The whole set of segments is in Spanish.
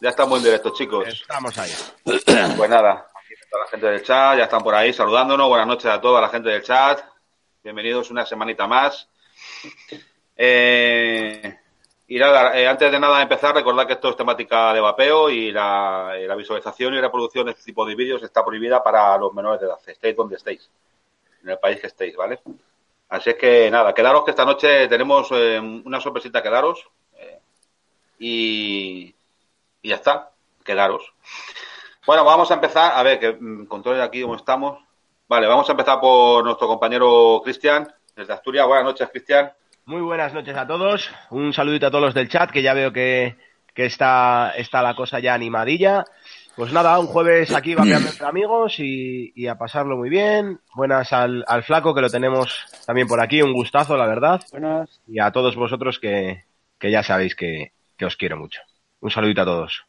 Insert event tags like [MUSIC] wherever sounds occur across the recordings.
Ya estamos en directo, chicos. Estamos ahí. Pues nada, aquí está la gente del chat, ya están por ahí saludándonos. Buenas noches a toda la gente del chat. Bienvenidos una semanita más. Eh, y nada, eh, antes de nada empezar, recordad que esto es temática de vapeo y la, eh, la visualización y reproducción de este tipo de vídeos está prohibida para los menores de edad. Estéis donde estéis, en el país que estéis, ¿vale? Así es que nada, quedaros que esta noche tenemos eh, una sorpresita que daros. eh, y, y ya está, quedaros. Bueno, vamos a empezar, a ver, que mm, controle aquí cómo estamos. Vale, vamos a empezar por nuestro compañero Cristian, desde Asturias. Buenas noches, Cristian. Muy buenas noches a todos. Un saludito a todos los del chat, que ya veo que, que está, está la cosa ya animadilla. Pues nada, un jueves aquí vapeando entre amigos y, y a pasarlo muy bien. Buenas al, al flaco, que lo tenemos también por aquí. Un gustazo, la verdad. Buenas. Y a todos vosotros que, que ya sabéis que, que os quiero mucho. Un saludito a todos.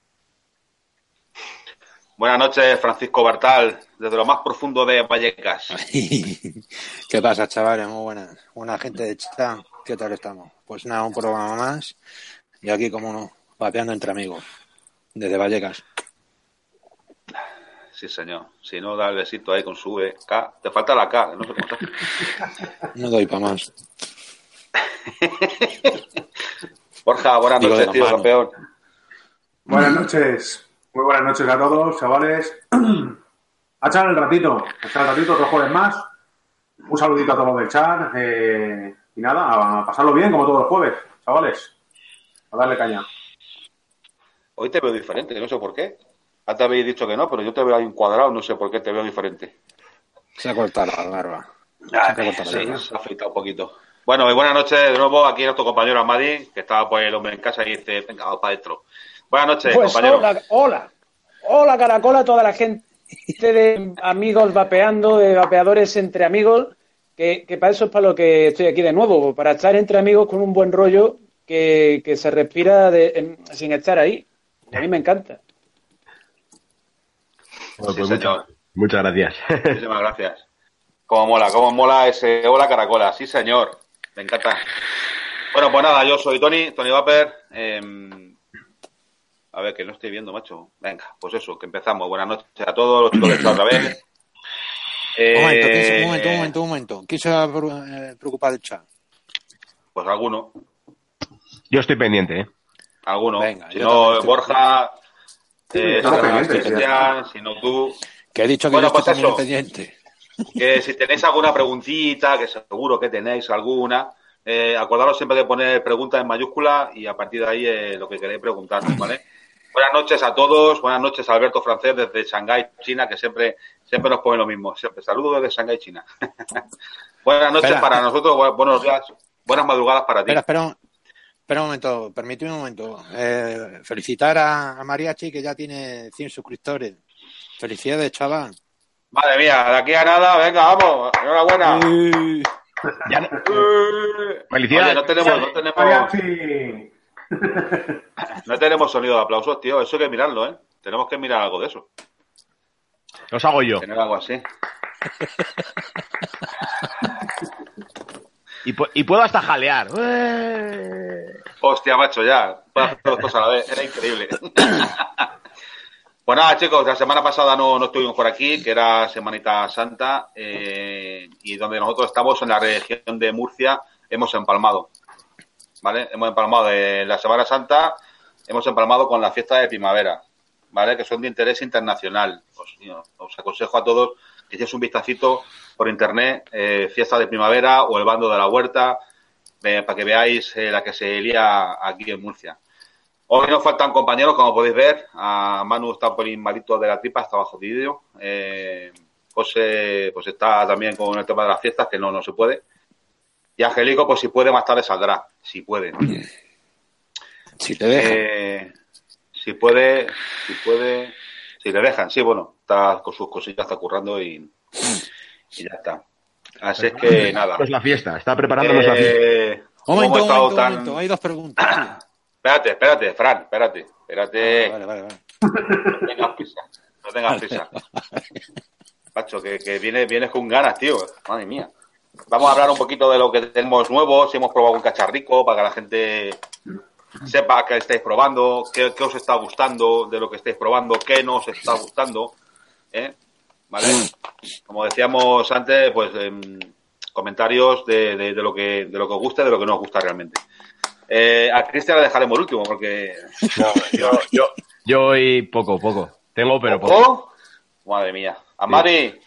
Buenas noches, Francisco Bartal, desde lo más profundo de Vallecas. [LAUGHS] ¿Qué pasa, chavales? Muy buenas. Buena gente de chat. ¿Qué tal estamos? Pues nada, un programa más. Y aquí, como no, vapeando entre amigos. Desde Vallecas. Sí, señor. Si no, da el besito ahí con su V. K. Te falta la K, no sé cómo está. No doy para más. [LAUGHS] Borja, buenas noches, tío, campeón. Buenas noches. Muy buenas noches a todos, chavales. [CLEARS THROAT] A echar el ratito, a echar el ratito, otro jueves más. Un saludito a todos del chat. eh, y nada, a pasarlo bien como todos los jueves, chavales. A darle caña. Hoy te veo diferente, no sé por qué. Antes habéis dicho que no, pero yo te veo ahí encuadrado, no sé por qué te veo diferente. Se ha cortado la barba. Ah, Se ha cortado la sí, barba. se ha afeitado un poquito. Bueno, y buenas noches de nuevo aquí nuestro compañero Amadi, que estaba pues el hombre en casa y dice, venga, vamos para adentro. Buenas noches, Pues compañero. hola, hola, hola Caracola, toda la gente de amigos vapeando, de vapeadores entre amigos, que, que para eso es para lo que estoy aquí de nuevo, para estar entre amigos con un buen rollo que, que se respira de- en- sin estar ahí. A mí me encanta. Bueno, Sí, pues señor. muchas, muchas gracias. Muchísimas gracias. Cómo mola, cómo mola ese hola caracola. Sí, señor. Me encanta. Bueno, pues nada, yo soy Tony, Tony Vapper. Eh, a ver, que no estoy viendo, macho. Venga, pues eso, que empezamos. Buenas noches a todos los chicos chat otra vez. Eh, Un momento, ¿quién se- un momento, un momento, un momento. ¿Quién se va a pre- eh, preocupar del chat? Pues alguno, Yo estoy pendiente, ¿eh? alguno. Venga, si no, Borja, eh, Cristian, si no tú. Que he dicho que Bueno, yo estoy pues pendiente. que si tenéis alguna preguntita, que seguro que tenéis alguna, eh, acordaros siempre de poner preguntas en mayúscula y a partir de ahí eh, lo que queréis preguntar, ¿vale? Buenas noches a todos, buenas noches a Alberto Francés desde Shanghái, China, que siempre, siempre nos pone lo mismo, siempre. Saludos desde Shanghái, China. [LAUGHS] buenas noches Espera. para nosotros, bu- buenos días, buenas madrugadas para ti. Espera, espera, un- espera un momento, permíteme un momento. Eh, felicitar a, a Mariachi, que ya tiene 100 suscriptores. Felicidades, chaval. Madre mía, de aquí a nada, venga, vamos, enhorabuena. Ya no- Eh, Felicidades. [LAUGHS] Oye, no tenemos, no tenemos, Mariachi. [LAUGHS] no tenemos sonido de aplausos, tío, eso hay que mirarlo, ¿eh? Tenemos que mirar algo de eso. Los hago yo. Tener algo así. Y, pu- y puedo hasta jalear. ¡Eh! Hostia, macho, ya. Puedo hacer dos cosas a la vez. Era increíble. [COUGHS] pues nada, chicos, la semana pasada no, no estuvimos por aquí, que era Semanita Santa, eh, y donde nosotros estamos en la región de Murcia, hemos empalmado. ¿Vale? Hemos empalmado de la Semana Santa, hemos empalmado con la fiesta de primavera, ¿vale? Que son de interés internacional. Os, aconsejo a todos que echéis un vistacito por internet, eh, fiesta de primavera o el bando de la huerta, eh, para que veáis eh, la que se lía aquí en Murcia. Hoy nos faltan compañeros, como podéis ver. A Manu está por el malito de la tripa, está bajo vídeo. Eh, José pues está también con el tema de las fiestas, que no, no se puede. Y Angelico, pues si puede, más tarde saldrá. Si puede. ¿no? Si te dejan. Eh, si puede, si puede, si le dejan, sí, bueno, está con sus cosillas, está currando y, y ya está. Así es que nada. Pues la fiesta, está preparándonos la fiesta. Eh, Un ¿cómo momento, momento, un tan- momento. Hay dos preguntas. Espérate, espérate, Fran, espérate, espérate. Vale, vale, vale. No tengas prisa, no tengas prisa. [LAUGHS] Macho, que, que vienes, vienes con ganas, tío. Madre mía. Vamos a hablar un poquito de lo que tenemos nuevo, si hemos probado un cacharrico, para que la gente sepa que estáis probando, qué, qué os está gustando de lo que estáis probando, qué no os está gustando. ¿eh? ¿Vale? Como decíamos antes, pues em, comentarios de, de- de lo que, de lo que os gusta y de lo que no os gusta realmente. Eh, a Cristian le dejaremos el último, porque... Yo, yo, yo hoy poco, poco. Tengo, pero poco. ¿Oh? Madre mía. A Mari,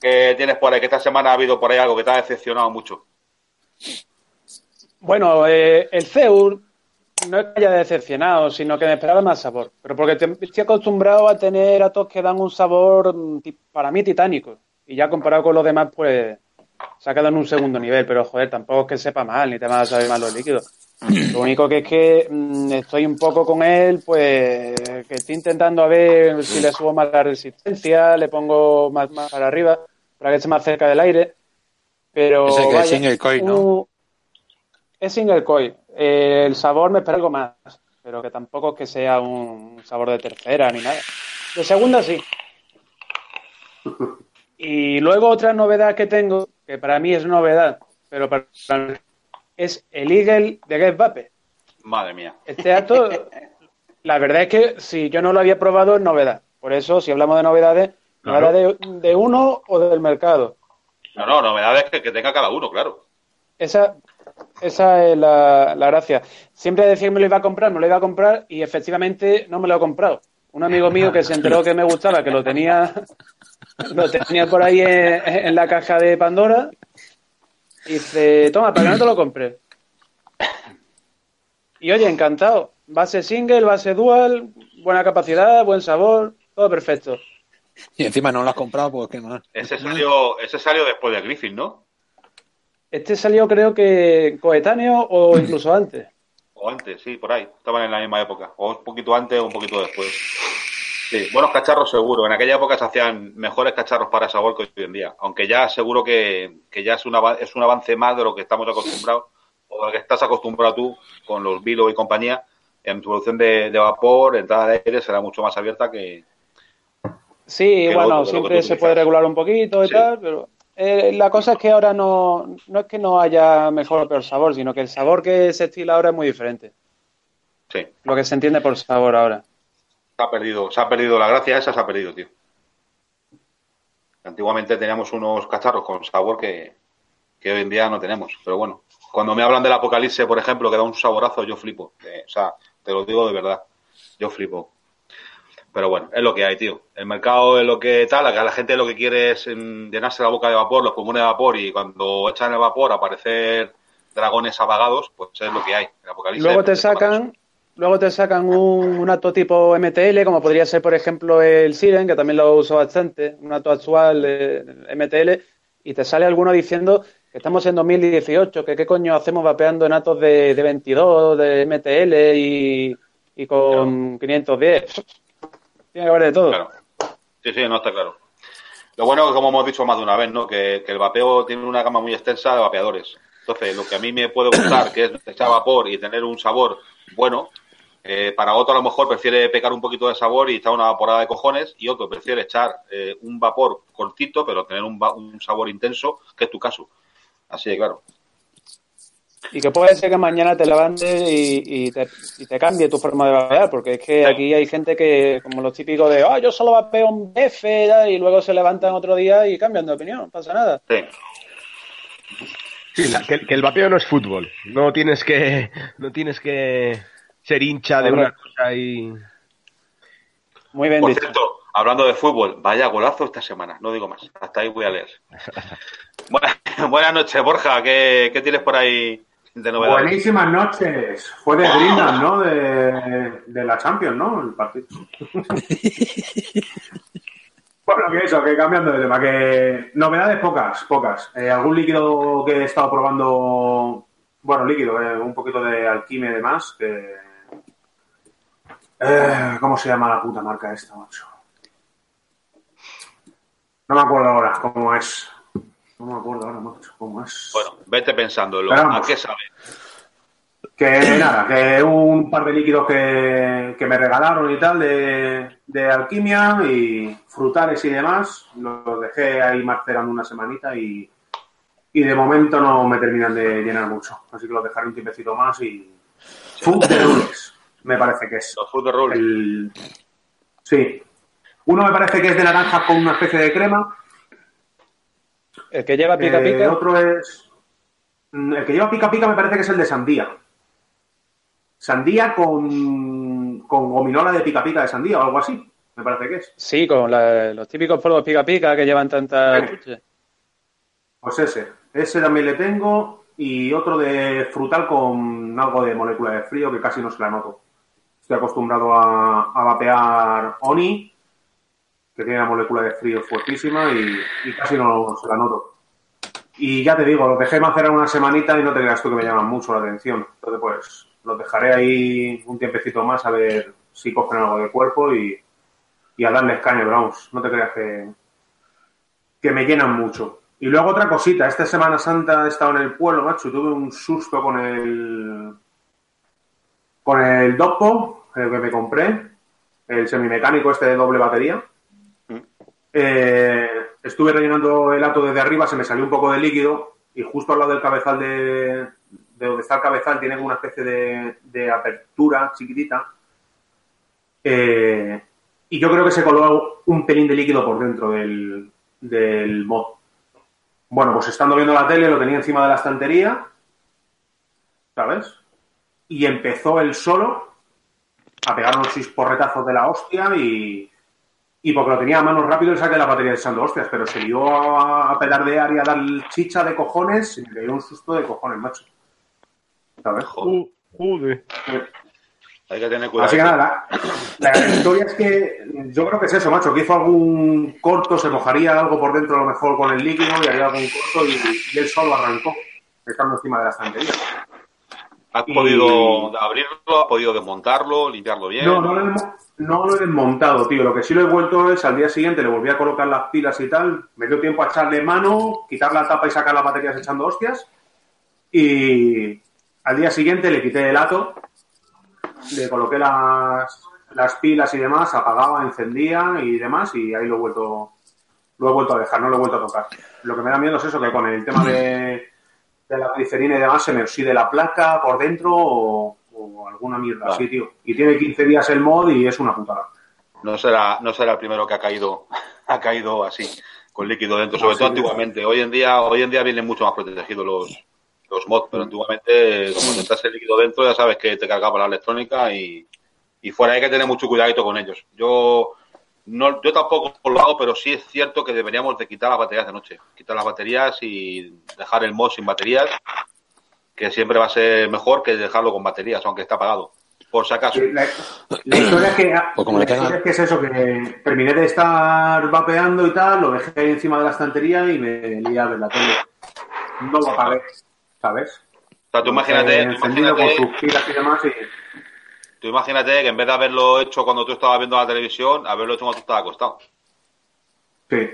¿qué tienes por ahí? Que esta semana ha habido por ahí algo que te ha decepcionado mucho. Bueno, eh, el CEUR no es que haya decepcionado, sino que me esperaba más sabor. Pero porque te- estoy acostumbrado a tener atos que dan un sabor mm, para mí titánico. Y ya comparado con los demás, pues se ha quedado en un segundo nivel. Pero joder, tampoco es que sepa mal, ni te van a saber mal los líquidos. Lo único que es que mm, estoy un poco con él, pues que estoy intentando a ver si le subo más la resistencia, le pongo más, más para arriba, para que esté más cerca del aire. Pero Ese que es single coil, ¿no? un- es single coil. Eh, el sabor me espera algo más, pero que tampoco es que sea un sabor de tercera ni nada. De segunda sí. [LAUGHS] Y luego otra novedad que tengo, que para mí es novedad, pero para es el Eagle de Get Vape. Madre mía. Este acto, [LAUGHS] la verdad es que si yo no lo había probado es novedad. Por eso, si hablamos de novedades, Claro. de, de uno o del mercado. No, no, novedades que, que tenga cada uno, claro. Esa, esa es la, la gracia. Siempre decía que me lo iba a comprar, me lo iba a comprar y efectivamente no me lo he comprado. Un amigo mío que se enteró que me gustaba, que lo tenía, [LAUGHS] lo tenía por ahí en, en la caja de Pandora, y dice, toma, para que no te lo compres. Y oye, encantado. Base single, base dual, buena capacidad, buen sabor, todo perfecto. [LAUGHS] Y encima no lo has comprado, pues qué más. Ese salió, ese salió después de Griffin, ¿no? Este salió creo que coetáneo o incluso [LAUGHS] antes. O antes, sí, por ahí. Estaban en la misma época. O un poquito antes o un poquito después. Sí, buenos cacharros seguro. En aquella época se hacían mejores cacharros para sabor que hoy en día. Aunque ya seguro que, que ya es, un ava- es un avance más de lo que estamos acostumbrados o de lo que estás acostumbrado tú con los Vilo y compañía. En tu producción de, de vapor, entrada de aire será mucho más abierta que... Sí, que bueno, lo siempre se puede regular un poquito y Sí. tal, pero eh, la cosa es que ahora no, no es que no haya mejor o peor sabor, sino que el sabor que se estila ahora es muy diferente. Sí, Lo que se entiende por sabor ahora. se ha perdido, se ha perdido la gracia esa, se ha perdido, tío. Antiguamente teníamos unos cacharros con sabor que, que hoy en día no tenemos. Pero bueno, cuando me hablan del apocalipsis, por ejemplo, que da un saborazo, yo flipo. Eh, o sea, te lo digo de verdad. Yo flipo. Pero bueno, es lo que hay, tío. El mercado es lo que tal, que la gente lo que quiere es mm, llenarse la boca de vapor, los pulmones de vapor, y cuando echan el vapor aparecer dragones apagados, pues es lo que hay. El apocalipsis Luego te sacan, luego te sacan un, un acto tipo MTL, como podría ser, por ejemplo, el Siren, que también lo uso bastante, un acto actual eh, MTL, y te sale alguno diciendo que estamos en 2018, que qué coño hacemos vapeando en atos de, de 22, de MTL y, y con 510. Tiene que haber de todo. Sí, sí, no está claro. Lo bueno es que, como hemos dicho más de una vez, ¿no? Que, el vapeo tiene una gama muy extensa de vapeadores. Entonces, lo que a mí me puede gustar, que es echar vapor y tener un sabor bueno, eh, para otro a lo mejor prefiere pecar un poquito de sabor y echar una vaporada de cojones, y otro prefiere echar eh, un vapor cortito, pero tener un, un sabor intenso, que es tu caso. Así de claro. Y que puede ser que mañana te levantes y, y te, y te cambie tu forma de vapear, porque es que aquí hay gente que, como los típicos de, ah, yo solo vapeo un BF y luego se levantan otro día y cambian de opinión, no pasa nada. Sí. Sí, la- que, que el vapeo no es fútbol. No tienes que, no tienes que ser hincha de una cosa y. Muy bien Por dicho. cierto, hablando de fútbol, vaya golazo esta semana, no digo más. Hasta ahí voy a leer. [LAUGHS] Buenas, buenas noches, Borja. ¿Qué, qué tienes por ahí de novedades? Buenísimas noches. Fue de Greenland, ¿no? De, de la Champions, ¿no? El partido. [LAUGHS] bueno, que eso, que cambiando de tema, que novedades pocas, pocas. Eh, algún líquido que he estado probando, bueno, líquido, eh, un poquito de alquime y demás, que Eh, ¿Cómo se llama la puta marca esta, macho? No me acuerdo ahora cómo es. No me acuerdo ahora, macho, cómo es. Bueno, vete pensándolo. Pero ¿A vamos. qué sabe? Que nada, que un par de líquidos que, que me regalaron y tal de, de alquimia y frutales y demás, los dejé ahí macerando una semanita y, y de momento no me terminan de llenar mucho. Así que los dejaré un tiempecito más y... Food de Rules, me parece que es. Los Fruit de Roll. El... Sí. Uno me parece que es de naranja con una especie de crema. El que lleva pica Eh, pica. otro es. mm, El que lleva pica pica me parece que es el de sandía. Sandía con, con gominola de pica pica de sandía o algo así. Me parece que es. Sí, con la- los típicos polvos pica pica que llevan tantas chuches. Pues ese. Ese también le tengo. Y otro de frutal con algo de molécula de frío que casi no se la noto. Estoy acostumbrado a, a vapear Oni, que tiene la molécula de frío fuertísima y, casi no se la noto. Y ya te digo, los dejé macerar una semanita y no te creas tú que me llaman mucho la atención. Entonces, pues, los dejaré ahí un tiempecito más a ver si cogen algo de cuerpo y, y a darles caña, vamos, no te creas que, que me llenan mucho. Y luego otra cosita, esta Semana Santa he estado en el pueblo, macho, y tuve un susto con el con el Doppo, el que me compré, el semimecánico este de doble batería. Eh, estuve rellenando el ato desde arriba, se me salió un poco de líquido y justo al lado del cabezal de, de donde está el cabezal tiene una especie de, de apertura chiquitita. Eh, y yo creo que se coló un pelín de líquido por dentro del, del mod. Bueno, pues estando viendo la tele lo tenía encima de la estantería, ¿sabes? Y empezó él solo a pegar unos chisporretazos de la hostia y, y porque lo tenía a mano rápido le saqué la batería echando hostias, pero se dio a, a pelardear y a dar chicha de cojones y me dio un susto de cojones, macho. ¿Sabes? Joder, Joder. hay que tener cuidado. Así que nada, la, la historia es que yo creo que es eso, macho, que hizo algún corto, se mojaría algo por dentro a lo mejor con el líquido y haría algún corto y, y él solo arrancó, estando encima de la estantería. ¿Has y- podido abrirlo? ¿Has podido desmontarlo? ¿Limpiarlo bien? No, no lo, he, desmo- no lo he desmontado, tío. Lo que sí lo he vuelto es al día siguiente, le volví a colocar las pilas y tal. Me dio tiempo a echarle mano, quitar la tapa y sacar las baterías echando hostias. Y al día siguiente le quité el ato, le coloqué las, las pilas y demás, apagaba, encendía y demás, y ahí lo he vuelto, lo he vuelto a dejar, no lo he vuelto a tocar. Lo que me da miedo es eso, que con el tema de, de la glicerina y demás se me oxide la placa por dentro o, o alguna mierda Claro. así, tío. Y tiene 15 días el mod y es una putada. No será, no será el primero que ha caído, [LAUGHS] ha caído así, con líquido dentro, sobre Ah, todo sí, antiguamente. Hoy en día, hoy en día vienen mucho más protegidos los, los mods, pero antiguamente, como entras el líquido dentro, ya sabes que te cargaba la electrónica y, y fuera hay que tener mucho cuidadito con ellos. Yo no, yo tampoco lo hago, pero sí es cierto que deberíamos de quitar las baterías de noche, quitar las baterías y dejar el mod sin baterías, que siempre va a ser mejor que dejarlo con baterías, aunque está apagado, por si acaso. La, la historia es que, Pues como la historia es que es eso, que terminé de estar vapeando y tal, lo dejé ahí encima de la estantería y me lié a ver la tele. No lo apagué, ¿sabes? O sea, tú imagínate, Eh, tú encendido con imagínate, sus pilas y demás y... tú imagínate que en vez de haberlo hecho cuando tú estabas viendo la televisión, haberlo hecho cuando tú estabas acostado. Sí.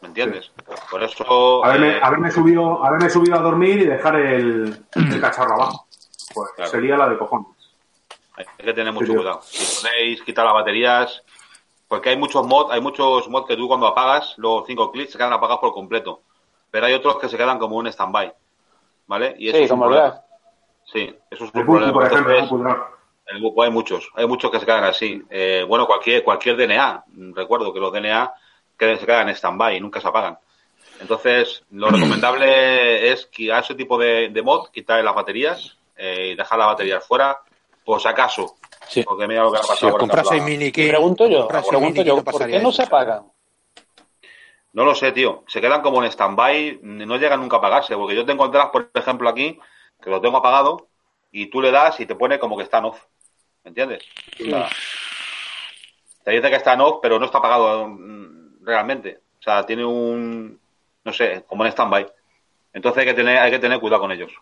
¿Me entiendes? Por eso. Haberme, eh, haberme, subido, haberme subido a dormir y dejar el, el cacharro abajo. Pues Claro. sería la de cojones. hay que tener mucho Sí, cuidado. Si ponéis, quitar las baterías. Porque hay muchos mods, hay muchos mods que tú cuando apagas los cinco clics se quedan apagados por completo. Pero hay otros que se quedan como un stand-by. ¿Vale? Y eso Sí, es como. Sí, eso es El un problema. por ejemplo, Entonces, Drag. El buco hay muchos, hay muchos que se quedan así. Eh, bueno, cualquier cualquier DNA, recuerdo que los DNA que se quedan en stand-by y nunca se apagan. Entonces, lo recomendable es que a ese tipo de, de mod quitar las baterías eh, y dejar las baterías fuera, por si acaso. Sí. Porque mira lo que ha pasado. Si por ejemplo, mini Y kit, pregunto yo, pregunto yo, ¿por qué no eso. se apagan? No lo sé, tío. Se quedan como en stand-by, no llegan nunca a apagarse. Porque yo tengo entradas, por ejemplo, aquí, que lo tengo apagado, y tú le das y te pone como que está en off. ¿Me entiendes? O sea, te dice que está en off, pero no está apagado mm, realmente. O sea, tiene un, no sé, como en stand-by. Entonces hay que tener, hay que tener cuidado con ellos.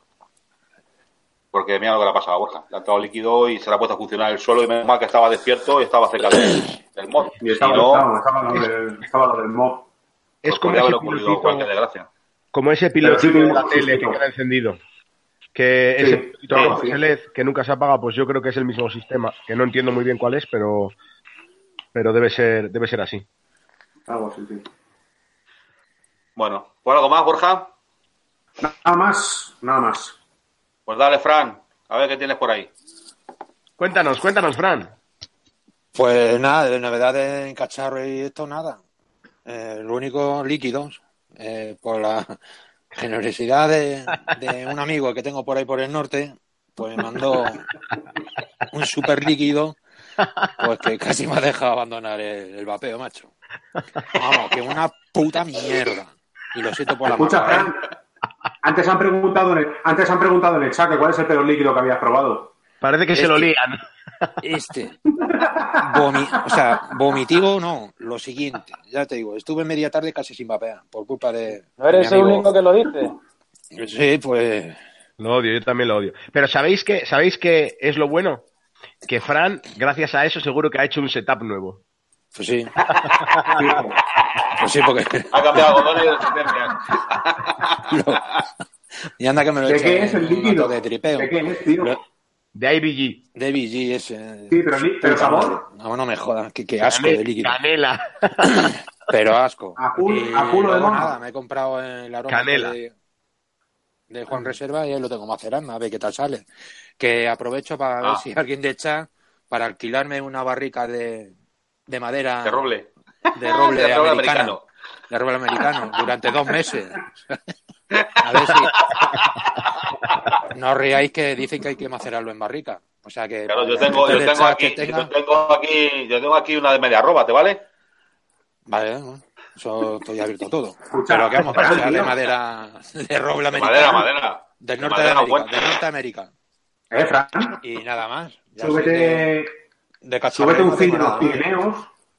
Porque mira lo que le ha pasado a Borja. Le ha entrado líquido y se le ha puesto a funcionar el suelo y menos mal que estaba despierto y estaba cerca del, del mod. Y Si estaba, no, estaba, estaba lo del, estaba lo del mob. Es pues como ese, pilotito, cualquier desgracia. como ese Pero sí pilotito que de la tele que queda encendido. Que Sí, ese sí. ese LED que nunca se apaga, pues yo creo que es el mismo sistema. Que no entiendo muy bien cuál es, pero pero debe ser debe ser así. Algo así, sí. Bueno, ¿por algo más, Borja? Nada más, nada más. Pues dale, Fran. A ver qué tienes por ahí. Cuéntanos, cuéntanos, Fran. Pues nada, de novedades en cacharro y esto, nada. Eh, lo único, líquidos. Eh, por la generosidad de, de un amigo que tengo por ahí por el norte, pues me mandó un super líquido, pues que casi me ha dejado abandonar el, el vapeo, macho. Vamos, que una puta mierda. Y lo siento por la Escucha, marca, ¿eh? Antes han preguntado en el, antes han preguntado en el chat que cuál es el peor líquido que habías probado. Parece que se lo lían. Este. Vomi- o sea, vomitivo no, lo siguiente. Ya te digo, estuve media tarde casi sin vapear por culpa de. No eres el único que lo dice. Sí, pues. Lo odio, yo también lo odio. Pero ¿sabéis que sabéis que es lo bueno? Que Fran, gracias a eso, seguro que ha hecho un setup nuevo. Pues sí. [LAUGHS] Pues sí, porque. Ha cambiado algodones de resistencia. lo- [LAUGHS] Y anda que me lo he ¿De qué es el líquido? de tripeo. ¿De qué es, tío? Lo- De IBG. De BG ese. Sí, pero, pero sabor. No, no me jodas, qué, qué asco de líquido. Canela. [LAUGHS] Pero asco. A culo- a culo de nada, me he comprado el aroma Canela. de, de Juan Reserva y ahí lo tengo macerando, a ver qué tal sale. Que aprovecho para ver Ah. si alguien de chat para alquilarme una barrica de, de madera De roble. de roble [LAUGHS] De roble americano, americano. de roble americano durante dos meses. [LAUGHS] A ver si [LAUGHS] no os riáis que dicen que hay que macerarlo en barrica. O sea que Claro, yo para tengo, yo tengo aquí, tenga- yo tengo aquí, yo tengo aquí una de media arroba, ¿te vale? Vale, bueno, eso estoy abierto a todo. Escucha, Pero que vamos, sea de madera de roble De americano. madera, madera. Del De norte de madera América, buena. del norte de América. Eh, Fran, Y nada más. Ya de, súbete, de cacharro súbete un fin de los. Pirineos.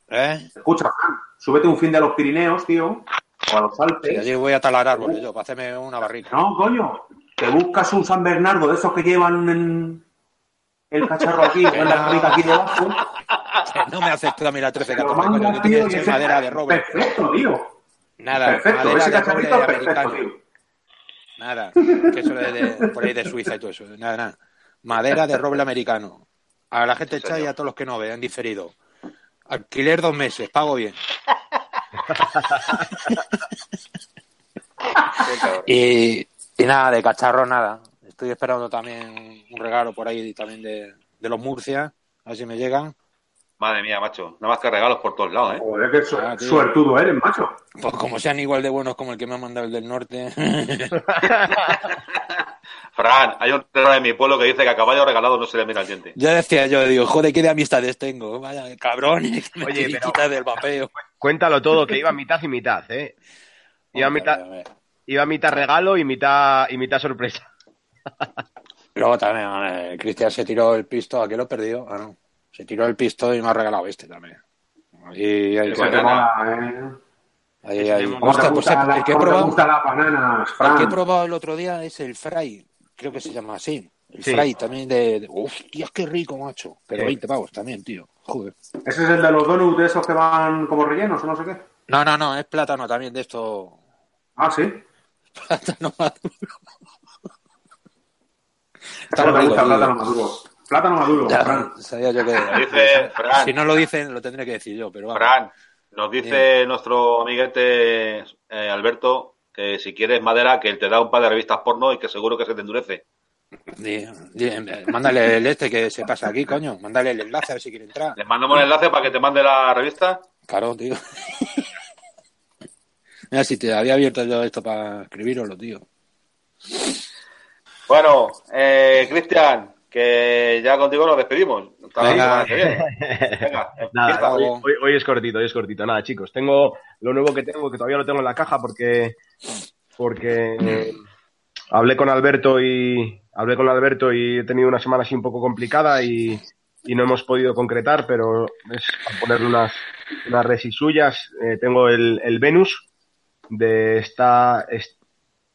¿Eh? Escucha, Fran, súbete un fin de los Pirineos, tío. O a los Alpes. allí voy a talar árboles yo, para hacerme una barrica. No, coño. Te buscas un San Bernardo de esos que llevan en el cacharro aquí, [LAUGHS] en la barrica aquí debajo. No me acepta a mí la 13 Te lo 14, coño, que madera de roble. Perfecto, tío. Nada, Perfecto, madera ese de roble perfecto, americano. tío. Nada, que eso es de, por ahí de Suiza y todo eso. Nada, nada. Madera de roble americano. A la gente chat y a todos los que no vean diferido. Alquiler dos meses, pago bien. [LAUGHS] y, y nada, de cacharro nada. Estoy esperando también un regalo por ahí también de, de los Murcia, a ver si me llegan. Madre mía, macho. Nada más que regalos por todos lados, ¿eh? Joder, qué su- Ah, suertudo eres, macho. Pues como sean igual de buenos como el que me ha mandado el del norte. [LAUGHS] Fran, hay un terror en mi pueblo que dice que a caballo regalado no se le mira al diente. ya decía yo, digo, joder, qué de amistades tengo. Vaya, cabrones, que me Oye, Oye, pero- del vapeo. [LAUGHS] Cuéntalo todo, que iba [LAUGHS] mitad y mitad, ¿eh? Iba mitad, iba mitad regalo y mitad, y mitad sorpresa. [LAUGHS] Luego también, eh, Cristian se tiró el pisto, ¿a qué lo perdió? Ah, no. Se tiró el pisto y me ha regalado este también. Y ahí, Qué ¿Cómo te banana. mola, eh? ahí, ahí. ¿Cómo ¿Cómo te Hostia, pues gusta el, la- el que he probado, el que he probado el otro día es el fry, creo que se llama así. El Sí. fry también de, de- Hostia, qué rico, macho. Pero Sí. 20 pavos también, tío. Joder. ¿Ese es el de los donuts de esos que van como rellenos o no sé qué? No, no, no, es plátano también de esto. Ah, sí. [LAUGHS] Plátano maduro. Está ¿Cómo te rico, gusta el tío. plátano maduro? Plátano maduro, Ya, Fran. sabía yo que. Lo dice Fran. Si no lo dicen, lo tendré que decir yo, pero vamos. Fran, nos dice nuestro amiguete eh, Alberto que si quieres madera, que él te da un par de revistas porno y que seguro que se te endurece. Mándale el este que se pasa aquí, coño. Mándale el enlace a ver si quiere entrar. Les mandamos el enlace para que te mande la revista. Claro, tío. [LAUGHS] Mira, si te había abierto yo esto para escribiroslo, tío. Bueno, eh, Cristian, que ya contigo nos despedimos. Venga. [LAUGHS] Nada, empieza. hoy, hoy- hoy es cortito, hoy es cortito. Nada, chicos, tengo lo nuevo que tengo, que todavía lo tengo en la caja porque porque eh, hablé con Alberto y hablé con Alberto y he tenido una semana así un poco complicada y, y no hemos podido concretar, pero es para ponerle unas, unas resis suyas. Eh, tengo el, el Venus de esta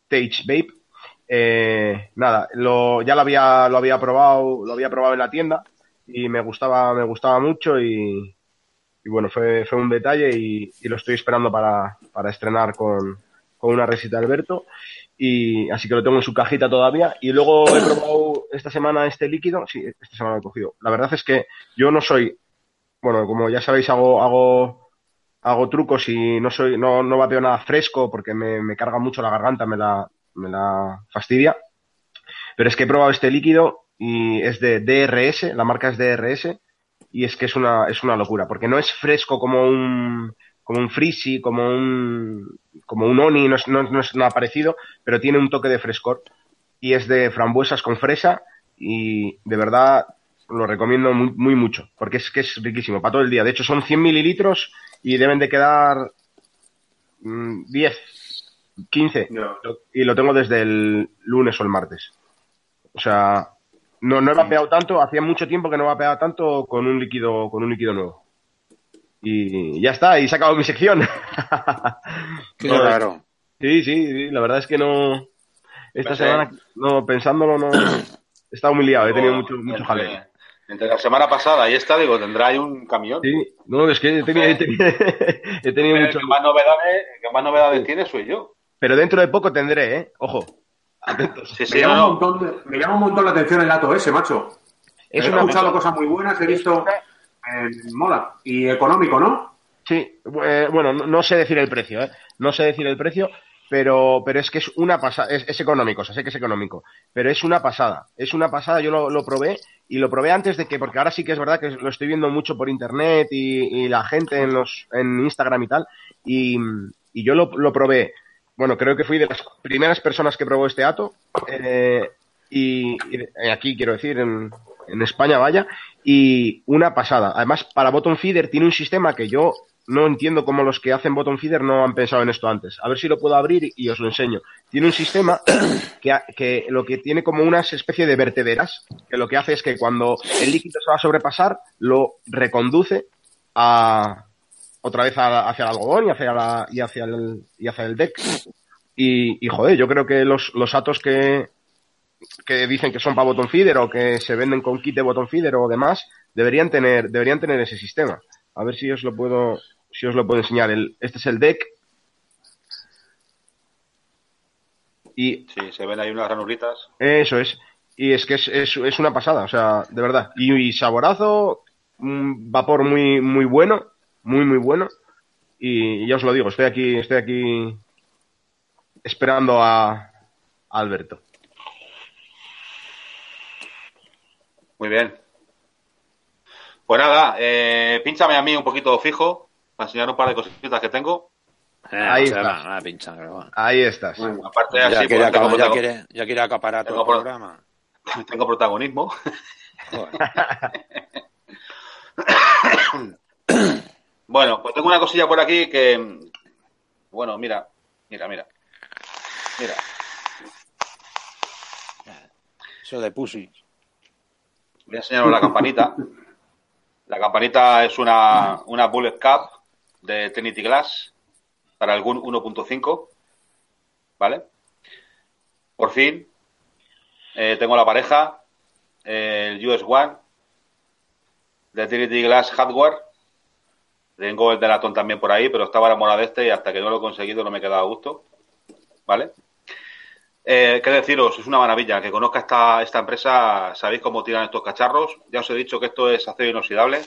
Stage Vape Eh, nada, lo, ya lo había, lo había probado, lo había probado en la tienda y me gustaba, me gustaba mucho y, y bueno, fue, fue un detalle y, y lo estoy esperando para, para estrenar con, con una resita Alberto y así que lo tengo en su cajita todavía y luego he [COUGHS] probado esta semana este líquido, sí, esta semana lo he cogido. La verdad es que yo no soy, bueno, como ya sabéis, hago, hago, hago trucos y no soy, no, no vapeo nada fresco porque me, me carga mucho la garganta, me la, me la fastidia. Pero es que he probado este líquido y es de DRS, la marca es DRS, y es que es una, es una locura, porque no es fresco como un, como un Freezy, como un, como un Oni, no es, no, no es nada parecido, pero tiene un toque de frescor y es de frambuesas con fresa y de verdad lo recomiendo muy, muy mucho, porque es que es riquísimo para todo el día. De hecho, son 100 mililitros y deben de quedar mm, 10, 15 No. y lo tengo desde el lunes o el martes. O sea, no, no he vapeado tanto, hacía mucho tiempo que no vapeaba tanto con un líquido, con un líquido nuevo. Y ya está, y se ha acabado mi sección. [LAUGHS] Raro. Sí, sí, sí, la verdad es que no. Esta Pensé- semana, no, pensándolo, no. He estado muy liado, he tenido mucho, mucho jaleo. entre la semana pasada y esta, digo, tendrá ahí un camión. Sí, no, es que he tenido, he tenido, [LAUGHS] he tenido el mucho. que más novedades, el que más novedades tiene soy yo. Pero dentro de poco tendré, ¿eh? Ojo. Atentos. Sí, Me llama, no, un montón de- me llama un montón la atención el dato ese, macho. Es he escuchado cosas muy buenas, he visto. Mola. Y económico, ¿no? Sí, eh, bueno, no, sé decir el precio, ¿eh? No sé decir el precio, pero, pero es que es una pasada, es, es económico, o sea, sé que es económico, pero es una pasada, es una pasada, yo lo, lo probé y lo probé antes de que, porque ahora sí que es verdad que lo estoy viendo mucho por internet y, la gente en los, en Instagram y tal, y, y yo lo, lo probé, bueno, creo que fui de las primeras personas que probó este ato, eh, y, y aquí quiero decir, en, en España vaya, y una pasada. Además, para bottom feeder tiene un sistema que yo no entiendo cómo los que hacen bottom feeder no han pensado en esto antes. A ver si lo puedo abrir y os lo enseño. Tiene un sistema [COUGHS] que, que lo que tiene como una especie de vertederas, que lo que hace es que cuando el líquido se va a sobrepasar, lo reconduce a otra vez a- hacia el algodón y hacia, la, y hacia, el, y hacia el deck. Y, y joder, yo creo que los, los atos que, que dicen que son para bottom feeder o que se venden con kit de bottom feeder o demás, deberían tener, deberían tener ese sistema. A ver si os lo puedo, si os lo puedo enseñar. El, este es el deck. Y Sí, se ven ahí unas ranuritas. eso es. Y es que es, es, es una pasada, o sea, de verdad. Y, y saborazo, un vapor muy, muy bueno, muy, muy bueno. Y, ya os lo digo, estoy aquí, estoy aquí esperando a, a Alberto. Muy bien. Pues nada, eh, pínchame a mí un poquito fijo para enseñar un par de cositas que tengo. Eh, Ahí está. Ahí estás. Bueno, Aparte, Ya, así quiere pues, ya, quiere, ya quiere acaparar todo el pro- programa. [LAUGHS] tengo protagonismo. [LAUGHS] Bueno, pues tengo una cosilla por aquí que. Bueno, mira, mira, mira. Mira, Eso de pussy. Voy a enseñaros la campanita. La campanita es una, una Bullet Cap de Trinity Glass para el GUN 1.5. ¿Vale? Por fin, eh, tengo la pareja, el US One de Trinity Glass Hardware. Tengo el de Latón también por ahí, pero estaba enamorado de este y hasta que no lo he conseguido no me he quedado a gusto. ¿Vale? Eh, ¿Qué deciros? Es una maravilla. Que conozca esta, esta empresa, sabéis cómo tiran estos cacharros. Ya os he dicho que esto es acero inoxidable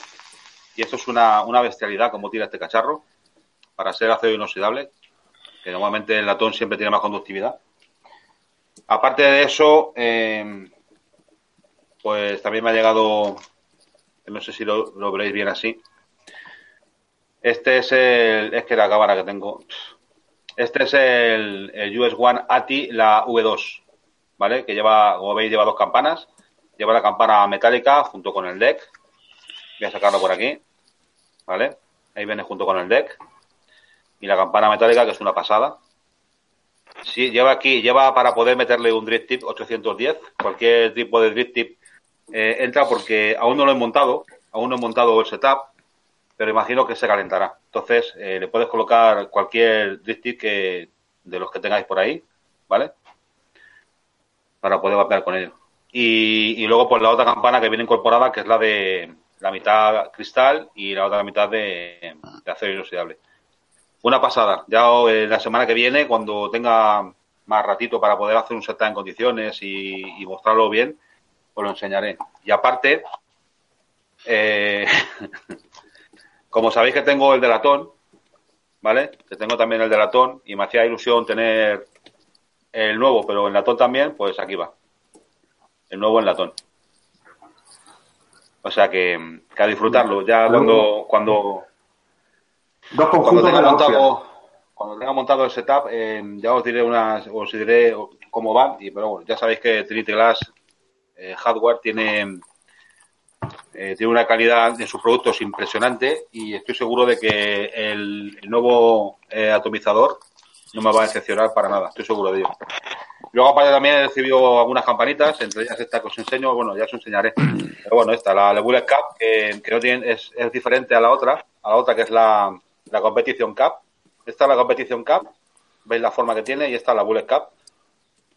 y esto es una, una bestialidad cómo tira este cacharro para ser acero inoxidable, que normalmente el latón siempre tiene más conductividad. Aparte de eso, eh, pues también me ha llegado, no sé si lo, lo veréis bien así. Este es el, es que la cámara que tengo. Este es el, US One ATI, la V2, ¿vale? Que lleva, como veis, lleva dos campanas. Lleva la campana metálica junto con el deck. Voy a sacarlo por aquí, ¿vale? Ahí viene junto con el deck. Y la campana metálica, que es una pasada. Sí, lleva aquí, lleva para poder meterle un drift tip 810. Cualquier tipo de drift tip eh, entra porque aún no lo he montado, aún no he montado el setup, pero imagino que se calentará. Entonces, eh, le puedes colocar cualquier drift tip que, de los que tengáis por ahí, ¿vale? para poder vapear con ello. Y, luego pues la otra campana que viene incorporada, que es la de la mitad cristal y la otra mitad de, acero inoxidable. Una pasada. Ya eh, la semana que viene, cuando tenga más ratito para poder hacer un setup en condiciones y, y mostrarlo bien, os lo enseñaré. Y aparte, eh, [LAUGHS] como sabéis que tengo el de latón, ¿vale? Que tengo también el de latón y me hacía ilusión tener el nuevo, pero en latón también, pues aquí va. El nuevo en latón. O sea que, que a disfrutarlo. Ya cuando, cuando, Dos cuando tenga montado, cuando tenga montado el setup, eh, ya os diré unas, os diré cómo va. Y pero bueno, ya sabéis que Trinity Glass eh, Hardware tiene eh, tiene una calidad de sus productos impresionante y estoy seguro de que el, el nuevo eh, atomizador no me va a decepcionar para nada, estoy seguro de ello. Luego aparte también he recibido algunas campanitas, entre ellas esta que os enseño, bueno, ya os enseñaré. [CLEARS THROAT] Pero bueno, esta, la, la Bullet Cup, que, que no tiene, es, es diferente a la otra, a la otra que es la, la Competition Cup. Esta es la Competition Cup, veis la forma que tiene, y esta es la Bullet Cup.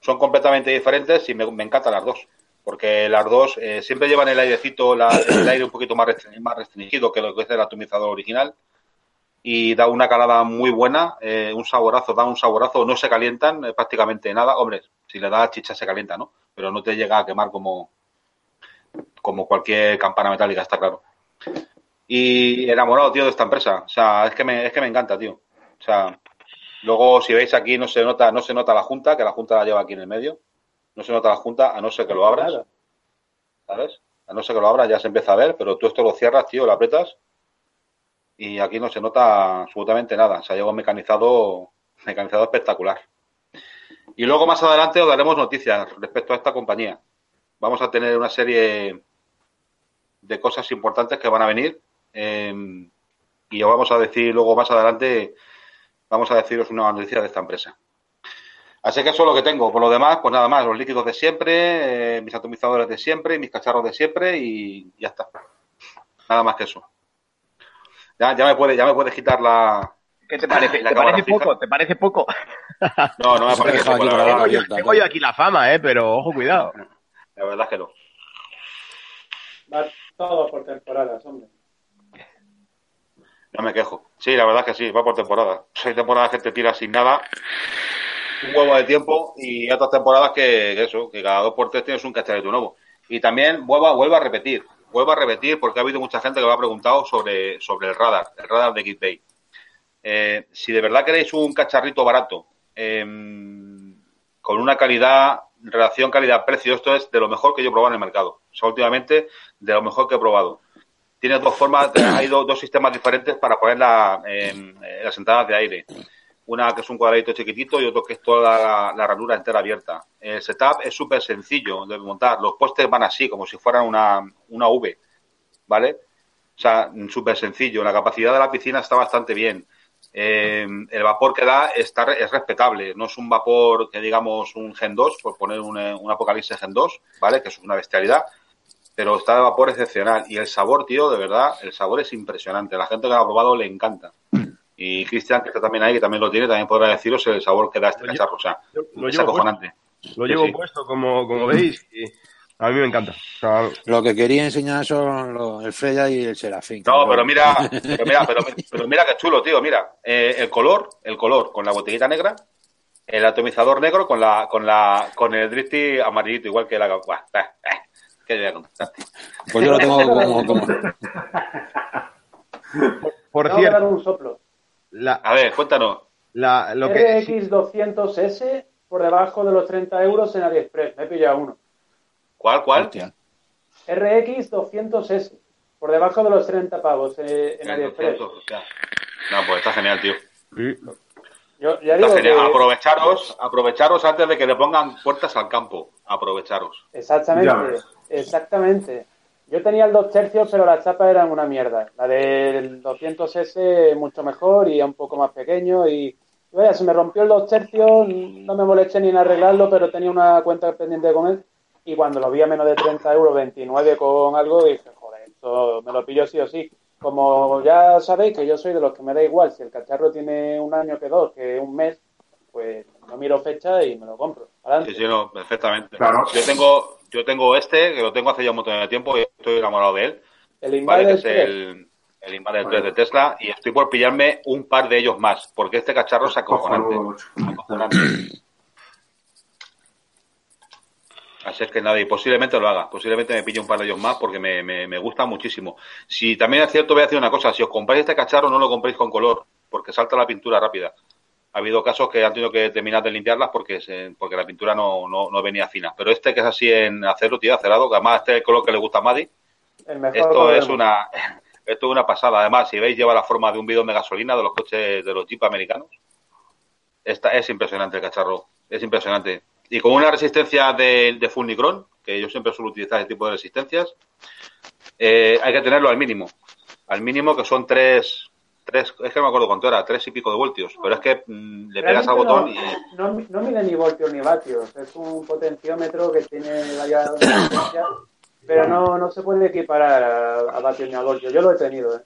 Son completamente diferentes y me, me encantan las dos. Porque las dos eh, siempre llevan el airecito, el aire un poquito más restringido que lo que es el atomizador original. Y da una calada muy buena, eh, un saborazo, da un saborazo, no se calientan eh, prácticamente nada. Hombre, si le da chicha se calienta, ¿no? Pero no te llega a quemar como, como cualquier campana metálica, está claro. Y enamorado, tío, de esta empresa. O sea, es que me, es que me encanta, tío. O sea, luego si veis aquí no se nota, no se nota la junta, que la junta la lleva aquí en el medio. No se nota la junta, a no ser que lo abras. ¿sabes? A no ser que lo abras ya se empieza a ver, pero tú esto lo cierras, tío, lo aprietas y aquí no se nota absolutamente nada. Se ha llegado mecanizado, mecanizado espectacular. Y luego más adelante os daremos noticias respecto a esta compañía. Vamos a tener una serie de cosas importantes que van a venir eh, y os vamos a decir luego más adelante, vamos a deciros una noticia de esta empresa. Así que eso es lo que tengo. Por lo demás, pues nada más, los líquidos de siempre, eh, mis atomizadores de siempre, mis cacharros de siempre y ya está. Nada más que eso. Ya, ya me puedes, ya me puedes quitar la. ¿Qué te parece? [LAUGHS] La ¿Te parece fija. poco? ¿Te parece poco? No, no me parece poco, aquí la verdad. Tengo yo, tengo yo aquí la fama, ¿eh? Pero ojo, cuidado. La verdad es que no. Va todo por temporadas, hombre. No me quejo. Sí, la verdad es que sí, va por temporada. Hay temporadas que te tiras sin nada, un huevo de tiempo, y otras temporadas que, eso, que cada dos por tres tienes un cacharrito nuevo. Y también vuelvo, vuelvo a repetir, vuelvo a repetir porque ha habido mucha gente que me ha preguntado sobre, sobre el radar, el radar de Geekbay. Eh, si de verdad queréis un cacharrito barato, em, con una calidad, relación calidad-precio, esto es de lo mejor que yo he probado en el mercado. O sea, últimamente, de lo mejor que he probado. Tienes dos formas, [COUGHS] hay dos, dos sistemas diferentes para poner em, eh, las entradas de aire. Una que es un cuadradito chiquitito y otro que es toda la, la ranura entera abierta. El setup es súper sencillo de montar. Los postes van así, como si fueran una, una V, ¿vale? O sea, súper sencillo. La capacidad de la piscina está bastante bien. Eh, el vapor que da está, es respetable. No es un vapor que digamos un Gen 2, por poner un, eh, un Apocalipsis Gen 2, ¿vale? Que es una bestialidad. Pero está de vapor excepcional. Y el sabor, tío, de verdad, el sabor es impresionante. La gente que lo ha probado le encanta. Y Cristian, que está también ahí, que también lo tiene, también podrá deciros el sabor que da este cacharro. O sea, Lo, es llevo puesto, acojonante. lo llevo sí. puesto como, como veis, y a mí me encanta. O sea, Lo que quería enseñar son los- el Freya y el Serafín. No, pero mira, [LAUGHS] pero mira, pero, pero mira qué chulo, tío. Mira, eh, el color, el color con la botellita negra, el atomizador negro con la, con la, con el drifty amarillito, igual que la. Buah, eh, eh, ¿Qué voy a contarte? Pues yo lo tengo como, como- por que cierto, un soplo. La, A ver, cuéntanos. la, lo que, RX200S por debajo de los 30 euros en AliExpress. Me he pillado uno. ¿Cuál, cuál? Hostia. RX200S por debajo de los 30 pavos eh, en AliExpress. 200, hostia. No, pues está genial, tío. Sí. Yo ya Está digo genial. que- Aprovecharos, aprovecharos antes de que le pongan puertas al campo. Aprovecharos. Exactamente, exactamente. Yo tenía el 2 tercios, pero las chapas eran una mierda. La del 200S mucho mejor y un poco más pequeño. Y vaya, se me rompió el 2 tercios, no me molesté ni en arreglarlo, pero tenía una cuenta pendiente de comer. Y cuando lo vi a menos de 30 euros, 29 con algo, dije, joder, esto me lo pillo sí o sí. Como ya sabéis que yo soy de los que me da igual si el cacharro tiene un año que dos, que un mes, pues no miro fecha y me lo compro. Adelante. Sí, sí, no, perfectamente. Claro. Yo tengo, yo tengo este, que lo tengo hace ya un montón de tiempo y estoy enamorado de él. El ¿vale? Que Invader es 3. el, el Invader 3 de Tesla y estoy por pillarme un par de ellos más, porque este cacharro es acojonante. [CLEARS THROAT] Así es que nada, y posiblemente lo haga. Posiblemente me pille un par de ellos más porque me, me, me gusta muchísimo. Si también es cierto, voy a decir una cosa. Si os compráis este cacharro, no lo compréis con color, porque salta la pintura rápida. Ha habido casos que han tenido que terminar de limpiarlas porque se- porque la pintura no, no, no venía fina. Pero este que es así en acero, tío, acerado, que además este es el color que le gusta a Maddy, El mejor esto color es una [LAUGHS] esto es una pasada. Además, si veis, lleva la forma de un bidón de gasolina de los coches de los Jeep americanos. Esta es impresionante el cacharro, es impresionante. Y con una resistencia de, de Fulnicron, que yo siempre suelo utilizar ese tipo de resistencias, eh, hay que tenerlo al mínimo. Al mínimo que son tres, tres, es que no me acuerdo cuánto era, tres y pico de voltios. Pero es que mm, le pegas al botón y no, no, no mide ni voltios ni vatios, es un potenciómetro que tiene resistencia, pero no, no se puede equiparar a, a vatios ni a voltios. Yo lo he tenido, ¿eh?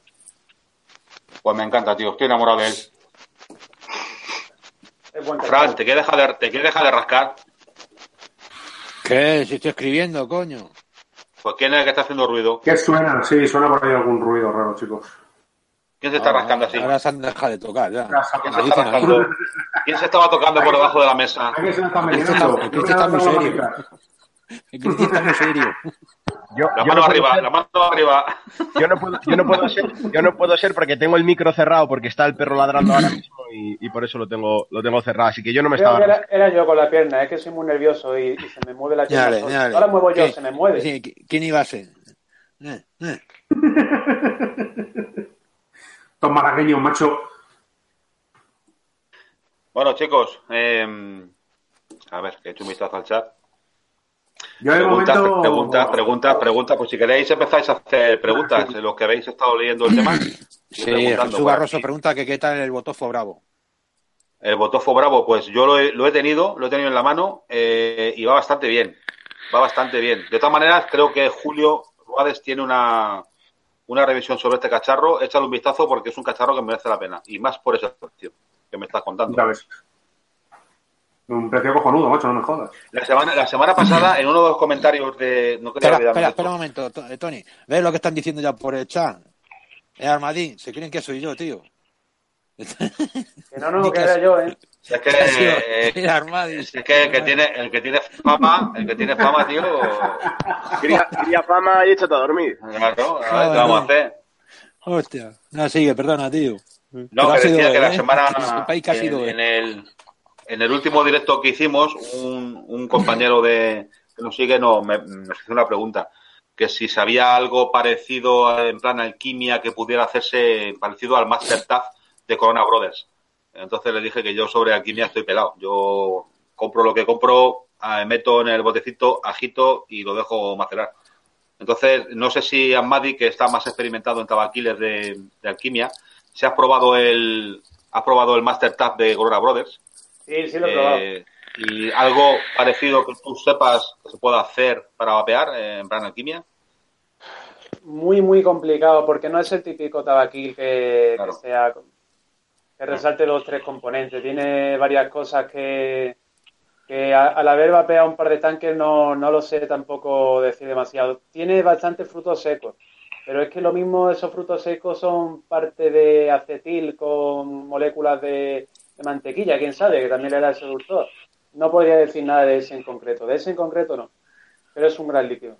pues me encanta, tío. Estoy enamorado de él. Fran. ¿te quieres dejar de, te quieres dejar de rascar? ¿Qué? Si estoy escribiendo, coño. Pues ¿quién es el que está haciendo ruido? ¿Qué suena? Sí, suena por ahí algún ruido raro, chicos. ¿Quién se está Ahora- rascando así? Ahora se han dejado de tocar ya. ¿Quién se está dicen ahí. rascando? ¿Quién se estaba tocando por debajo de la mesa? ¿A qué se me está Cristi está- Cristi está muy serio. [LAUGHS] Cristi está muy serio. Yo, La yo mano no puedo arriba, ser- la mano arriba. yo no puedo, yo no puedo ser, yo no puedo ser porque tengo el micro cerrado porque está el perro ladrando ahora mismo y, y por eso lo tengo, lo tengo cerrado. Así que yo no me Creo estaba. era, era yo con la pierna, es que soy muy nervioso y, y se me mueve la pierna. Dale, dale. Ahora muevo yo, ¿Qué? se me mueve. Sí, ¿qui- ¿Quién iba a ser? Eh, eh. [LAUGHS] Estos malagueños, macho. Bueno, chicos, eh, a ver, que he hecho un vistazo al chat. Yo de Preguntas, momento... preguntas, preguntas, preguntas. Pues si queréis empezáis a hacer preguntas, [LAUGHS] los que habéis estado leyendo el tema. Sí, Jesús por Barroso pregunta que qué tal el botofo bravo. El botofo bravo, pues yo lo he, lo he tenido, lo he tenido en la mano eh, y va bastante bien. Va bastante bien. De todas maneras, creo que Julio Ruades tiene una, una revisión sobre este cacharro. Échale un vistazo porque es un cacharro que merece la pena. Y más por ese precio que me estás contando. Ya ves. Un precio cojonudo, macho, no me jodas. La semana, la semana pasada, en uno de los comentarios de. No Espera, espera, espera un momento, To- eh, Tony. ¿Ves lo que están diciendo ya por el chat? Eh, Armadín, se creen que soy yo, tío. Que no, no, [LAUGHS] que era yo, ¿eh? Es que, sido eh, el es que el que tiene, el que tiene fama, el que tiene fama, tío. Quería, quería fama y échate a dormir. Claro, a ver qué vamos a hacer. Hostia. No, sigue, perdona, tío. No, Pero ha que sido decía que la ¿eh? semana, en, el, en el último directo que hicimos, un, un compañero de, que nos sigue no, me, nos hizo una pregunta, que si sabía algo parecido en plan alquimia que pudiera hacerse parecido al Master Taf de Corona Brothers. Entonces le dije que yo sobre alquimia estoy pelado. Yo compro lo que compro, eh, meto en el botecito, agito y lo dejo macerar. Entonces, no sé si Amadi, que está más experimentado en tabaquiles de, de alquimia, si has probado el, has probado el Master Tap de Corona Brothers. Sí, sí lo he probado. Eh, y algo parecido que tú sepas que se pueda hacer para vapear eh, en plan alquimia. Muy, muy complicado, porque no es el típico tabaquil que, Claro. que sea que resalte los tres componentes. Tiene varias cosas que, que al haber vapeado un par de tanques no, no lo sé tampoco decir demasiado. Tiene bastantes frutos secos, pero es que lo mismo esos frutos secos son parte de acetil con moléculas de, de mantequilla, quién sabe, que también era el seductor. No podría decir nada de ese en concreto, de ese en concreto no, pero es un gran líquido.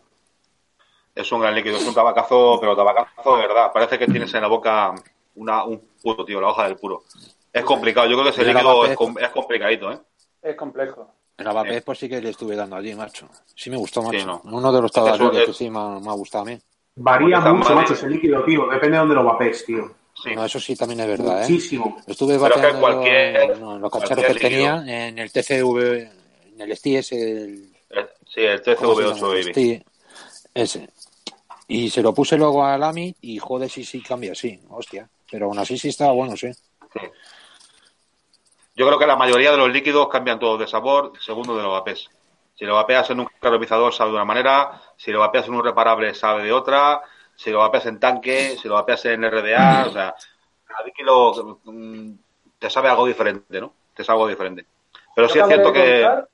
Es un gran líquido, es un tabacazo, pero tabacazo de verdad. Parece que tienes en la boca una, un puro, tío, la hoja del puro. Es complicado, yo creo que ese Mira, líquido es, com- es complicadito, ¿eh? Es complejo. En la vapez, pues sí que le estuve dando allí, macho. Sí me gustó, macho. Sí, no. Uno de los es- que sí me ha, me ha gustado a mí. Varía mucho, macho, ¿eh? ese líquido, tío. Depende de dónde lo vapes, tío. Sí. No, eso sí también es verdad, ¿eh? Muchísimo. Estuve es bateando cualquier- no, en los cacharros cualquier que tenía en el TCV, en el STS, el, Eh, Sí, el ¿cómo se TCV8 llama? Baby. Sí, ese. Y se lo puse luego al AMI y joder, sí, sí cambia, sí, hostia. Pero aún así sí estaba bueno, sí. Yo creo que la mayoría de los líquidos cambian todos de sabor según donde lo vapees. Si lo vapeas en un carbonizador sabe de una manera, si lo vapeas en un reparable sabe de otra, si lo vapeas en tanque, si lo vapeas en RDA, o sea, cada líquido mm, te sabe algo diferente, ¿no? Te sabe algo diferente. Pero sí es cierto de que... contar-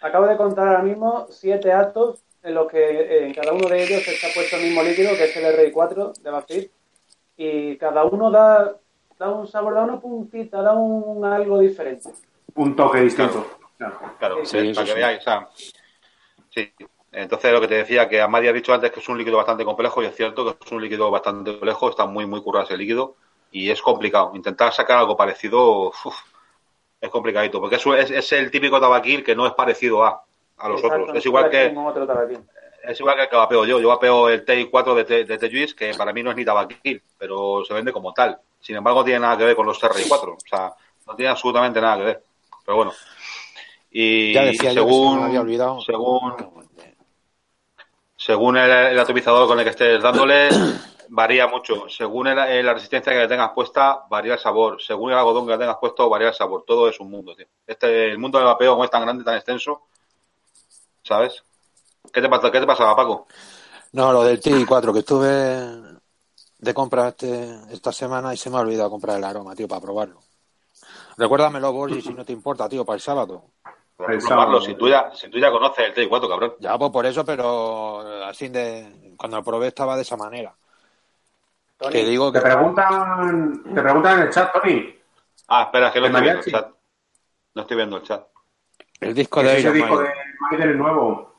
acabo de contar ahora mismo siete actos en los que eh, en cada uno de ellos está puesto el mismo líquido, que es el RI4 de Bafit, y cada uno da, da un sabor, da una puntita, da un algo diferente. Un toque distinto. Claro. Claro, Sí, para que sí. veáis. o sea, sí. Entonces, lo que te decía, que Amadi ha dicho antes que es un líquido bastante complejo, y es cierto que es un líquido bastante complejo, está muy, muy currado ese líquido, y es complicado. Intentar sacar algo parecido uf, es complicadito, porque es, es, es el típico tabaquil que no es parecido a, a los Exacto, otros. Es igual que otro. Es igual que el que vapeo yo. Yo vapeo el TI4 de, T- de T-Juice, que para mí no es ni tabaquil, pero se vende como tal. Sin embargo, no tiene nada que ver con los RI4. O sea, no tiene absolutamente nada que ver. Pero bueno. Y Ya decía yo que se según, me olvidado. según, según el, el atomizador con el que estés dándole, [COUGHS] varía mucho. Según el- la resistencia que le tengas puesta, varía el sabor. Según el algodón que le tengas puesto, varía el sabor. Todo es un mundo, tío. Este, el mundo del vapeo, como es tan grande, tan extenso, ¿sabes? ¿Qué te, pasa, ¿Qué te pasaba, Paco? No, lo del TI4, que estuve de compra este, esta semana y se me ha olvidado comprar el aroma, tío, para probarlo. Recuérdamelo, Borgi, si no te importa, tío, para el sábado. El probarlo, sábado. si tú ya, si tú ya conoces el T4, cabrón. Ya, pues por eso, pero así de. Cuando lo probé estaba de esa manera. Tony, Que digo que. Te preguntan, te preguntan en el chat, Tony. Ah, espera, es que no ¿El estoy viendo el mariachi? chat. No estoy viendo el chat. El disco ¿qué de es ese Iron disco de Maiden. Maiden el nuevo?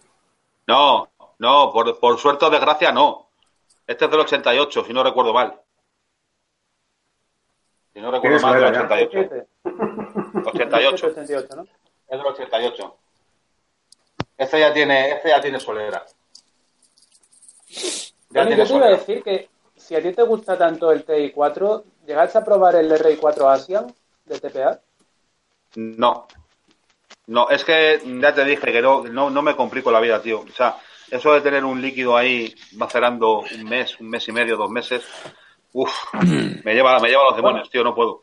No, no, por, por suerte o desgracia, no. Este es del 88, si no recuerdo mal. Si no recuerdo mal, del solera, ya. 88. 87, 88. 88, ¿no? Es del 88. Este ya tiene, este ya tiene solera. Ya Tony, tiene yo te iba a solera. decir que si a ti te gusta tanto el TI4, ¿llegaste a probar el RI4 Asian de TPA? No. No, es que ya te dije que no, no, no me complico la vida, tío. O sea, eso de tener un líquido ahí macerando un mes, un mes y medio, dos meses, uff, [CLEARS THROAT] me lleva, me lleva a los demonios, tío, no puedo.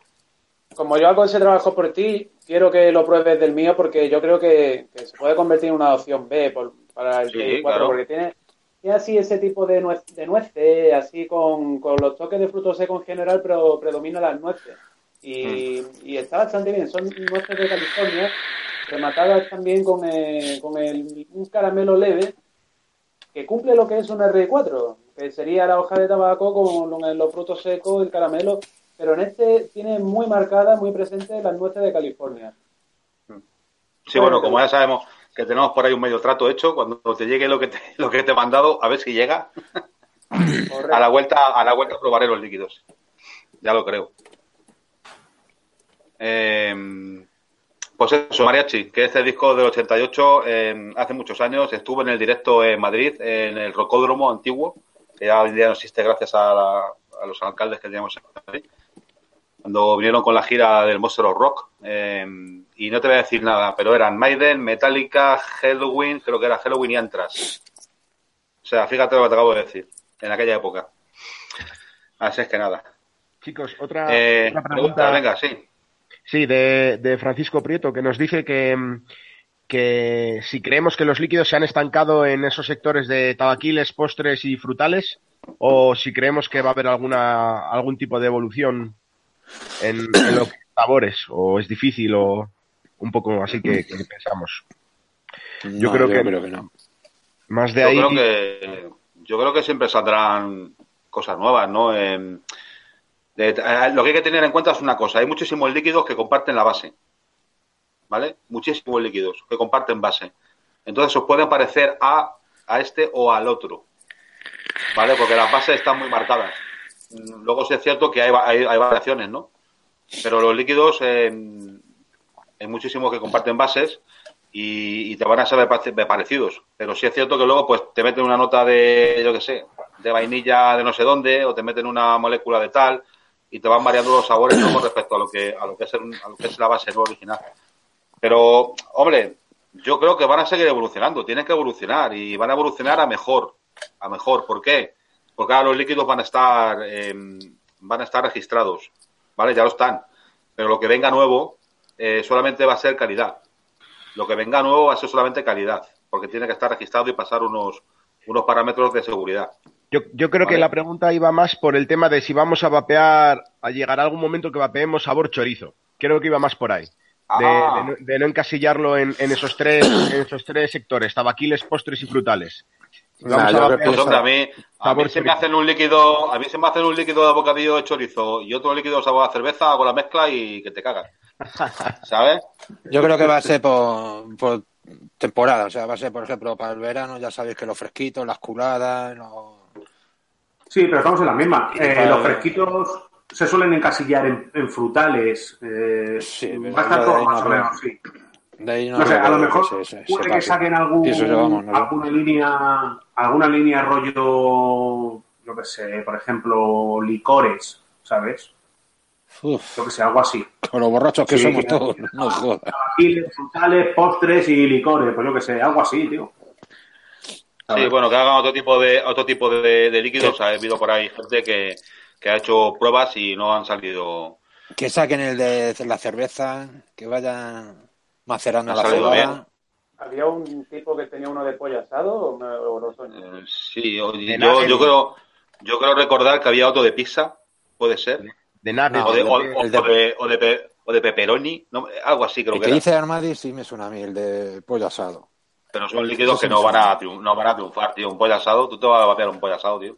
Como yo hago ese trabajo por ti, quiero que lo pruebes del mío porque yo creo que, que se puede convertir en una opción B por- para el Sí, TI4 claro. porque tiene, tiene así ese tipo de, nuez, de nueces, así con, con los toques de frutos secos en general, pero predomina las nueces. Y, Mm. y está bastante bien, son nueces de California, rematadas también con, con el, un caramelo leve que cumple lo que es un R4, que sería la hoja de tabaco con lo- los frutos secos, el caramelo, pero en este tiene muy marcada, muy presente las nueces de California. Sí, bueno, como ya sabemos que tenemos por ahí un medio trato hecho, cuando te llegue lo que te, [LAUGHS] lo que te he mandado, a ver si llega, Correcto. a la vuelta, a la vuelta probaré los líquidos. Ya lo creo. Eh, pues eso, Mariachi, que este disco del 88, eh, hace muchos años, estuve en el directo en Madrid, en el Rocódromo antiguo, que ya hoy en día no existe gracias a, la- a los alcaldes que teníamos en Madrid, cuando vinieron con la gira del Monster of Rock. eh, y no te voy a decir nada, pero eran Maiden, Metallica, Halloween, creo que era Halloween y Antras. O sea, fíjate lo que te acabo de decir, en aquella época. Así es que nada. Chicos, otra, Eh, otra pregunta, pregunta. venga, sí. Sí, de, de Francisco Prieto, que nos dice que, mm, que si creemos que los líquidos se han estancado en esos sectores de tabaquiles, postres y frutales, o si creemos que va a haber alguna algún tipo de evolución en, en los sabores, o es difícil, o un poco así que, que pensamos. No, creo que- creo que no. Más de Yo ahí. creo que yo creo que siempre saldrán cosas nuevas, ¿no? De- eh, lo que hay que tener en cuenta es una cosa, hay muchísimos líquidos que comparten la base, ¿vale? Muchísimos líquidos que comparten base. Entonces os pueden parecer a, a este o al otro, ¿vale? Porque las bases están muy marcadas. Luego sí es cierto que hay, hay, hay variaciones, ¿no? Pero los líquidos, em, hay muchísimos que comparten bases y, y te van a pare- parecidos. Pero sí es cierto que luego pues te meten una nota de, yo qué sé, de vainilla de no sé dónde o te meten una molécula de tal y te van variando los sabores con respecto a lo que a lo que es el- a lo que es la base no original. Pero, hombre, yo creo que van a seguir evolucionando, tienen que evolucionar y van a evolucionar a mejor, a mejor. ¿Por qué? Porque ahora los líquidos van a estar eh, van a estar registrados, ¿vale? Ya lo están. Pero lo que venga nuevo eh, solamente va a ser calidad. Lo que venga nuevo va a ser solamente calidad, porque tiene que estar registrado y pasar unos, unos parámetros de seguridad. Yo, yo creo que la pregunta iba más por el tema de si vamos a vapear, a llegar a algún momento que vapeemos sabor chorizo. Creo que iba más por ahí. de, Ah. de no, de no encasillarlo en, en esos tres, en esos tres sectores, tabaquiles, postres y frutales. Nah, vamos yo Pues hombre, a mí, a Sabor mí se me hacen un líquido, a mí se me hacen un líquido de bocadillo de chorizo y otro líquido sabor a cerveza, hago la mezcla y que te cagas. [LAUGHS] ¿Sabes? Yo creo que va a ser por, por temporada, o sea, va a ser, por ejemplo, para el verano, ya sabéis que los fresquitos, las curadas, los... Sí, pero estamos en la misma. Eh, los fresquitos se suelen encasillar en, en frutales. Eh, Sí, va a estar todo más o menos, sí. De ahí no, No sé, a lo que mejor se- se- se puede que saquen algún, alguna línea, alguna línea rollo, yo qué sé, por ejemplo, licores, ¿sabes? Uf, Yo que sé, algo así. con los borrachos que Sí, somos todos, no jodas. Frutales, postres y licores, pues yo que sé, algo así, tío. Sí, bueno, que hagan otro tipo de otro tipo de, de líquidos. Ha habido por ahí gente que, que ha hecho pruebas y no han salido. Que saquen el de la cerveza, que vayan macerando Ha la cebada. bien. ¿Había un tipo que tenía uno de pollo asado o, me, o lo sueño? Eh, sí, yo, yo creo yo creo recordar que había otro de pizza, puede ser, de nuggets, o, de, o, de- o- de- o de, o de pe- o de pepperoni, no, algo así creo El que que era. dice Armadi sí me suena a mí, el de pollo asado. Pero son líquidos que no van, a no van a triunfar, tío. Un pollo asado, tú te vas a vapear un pollo asado, tío.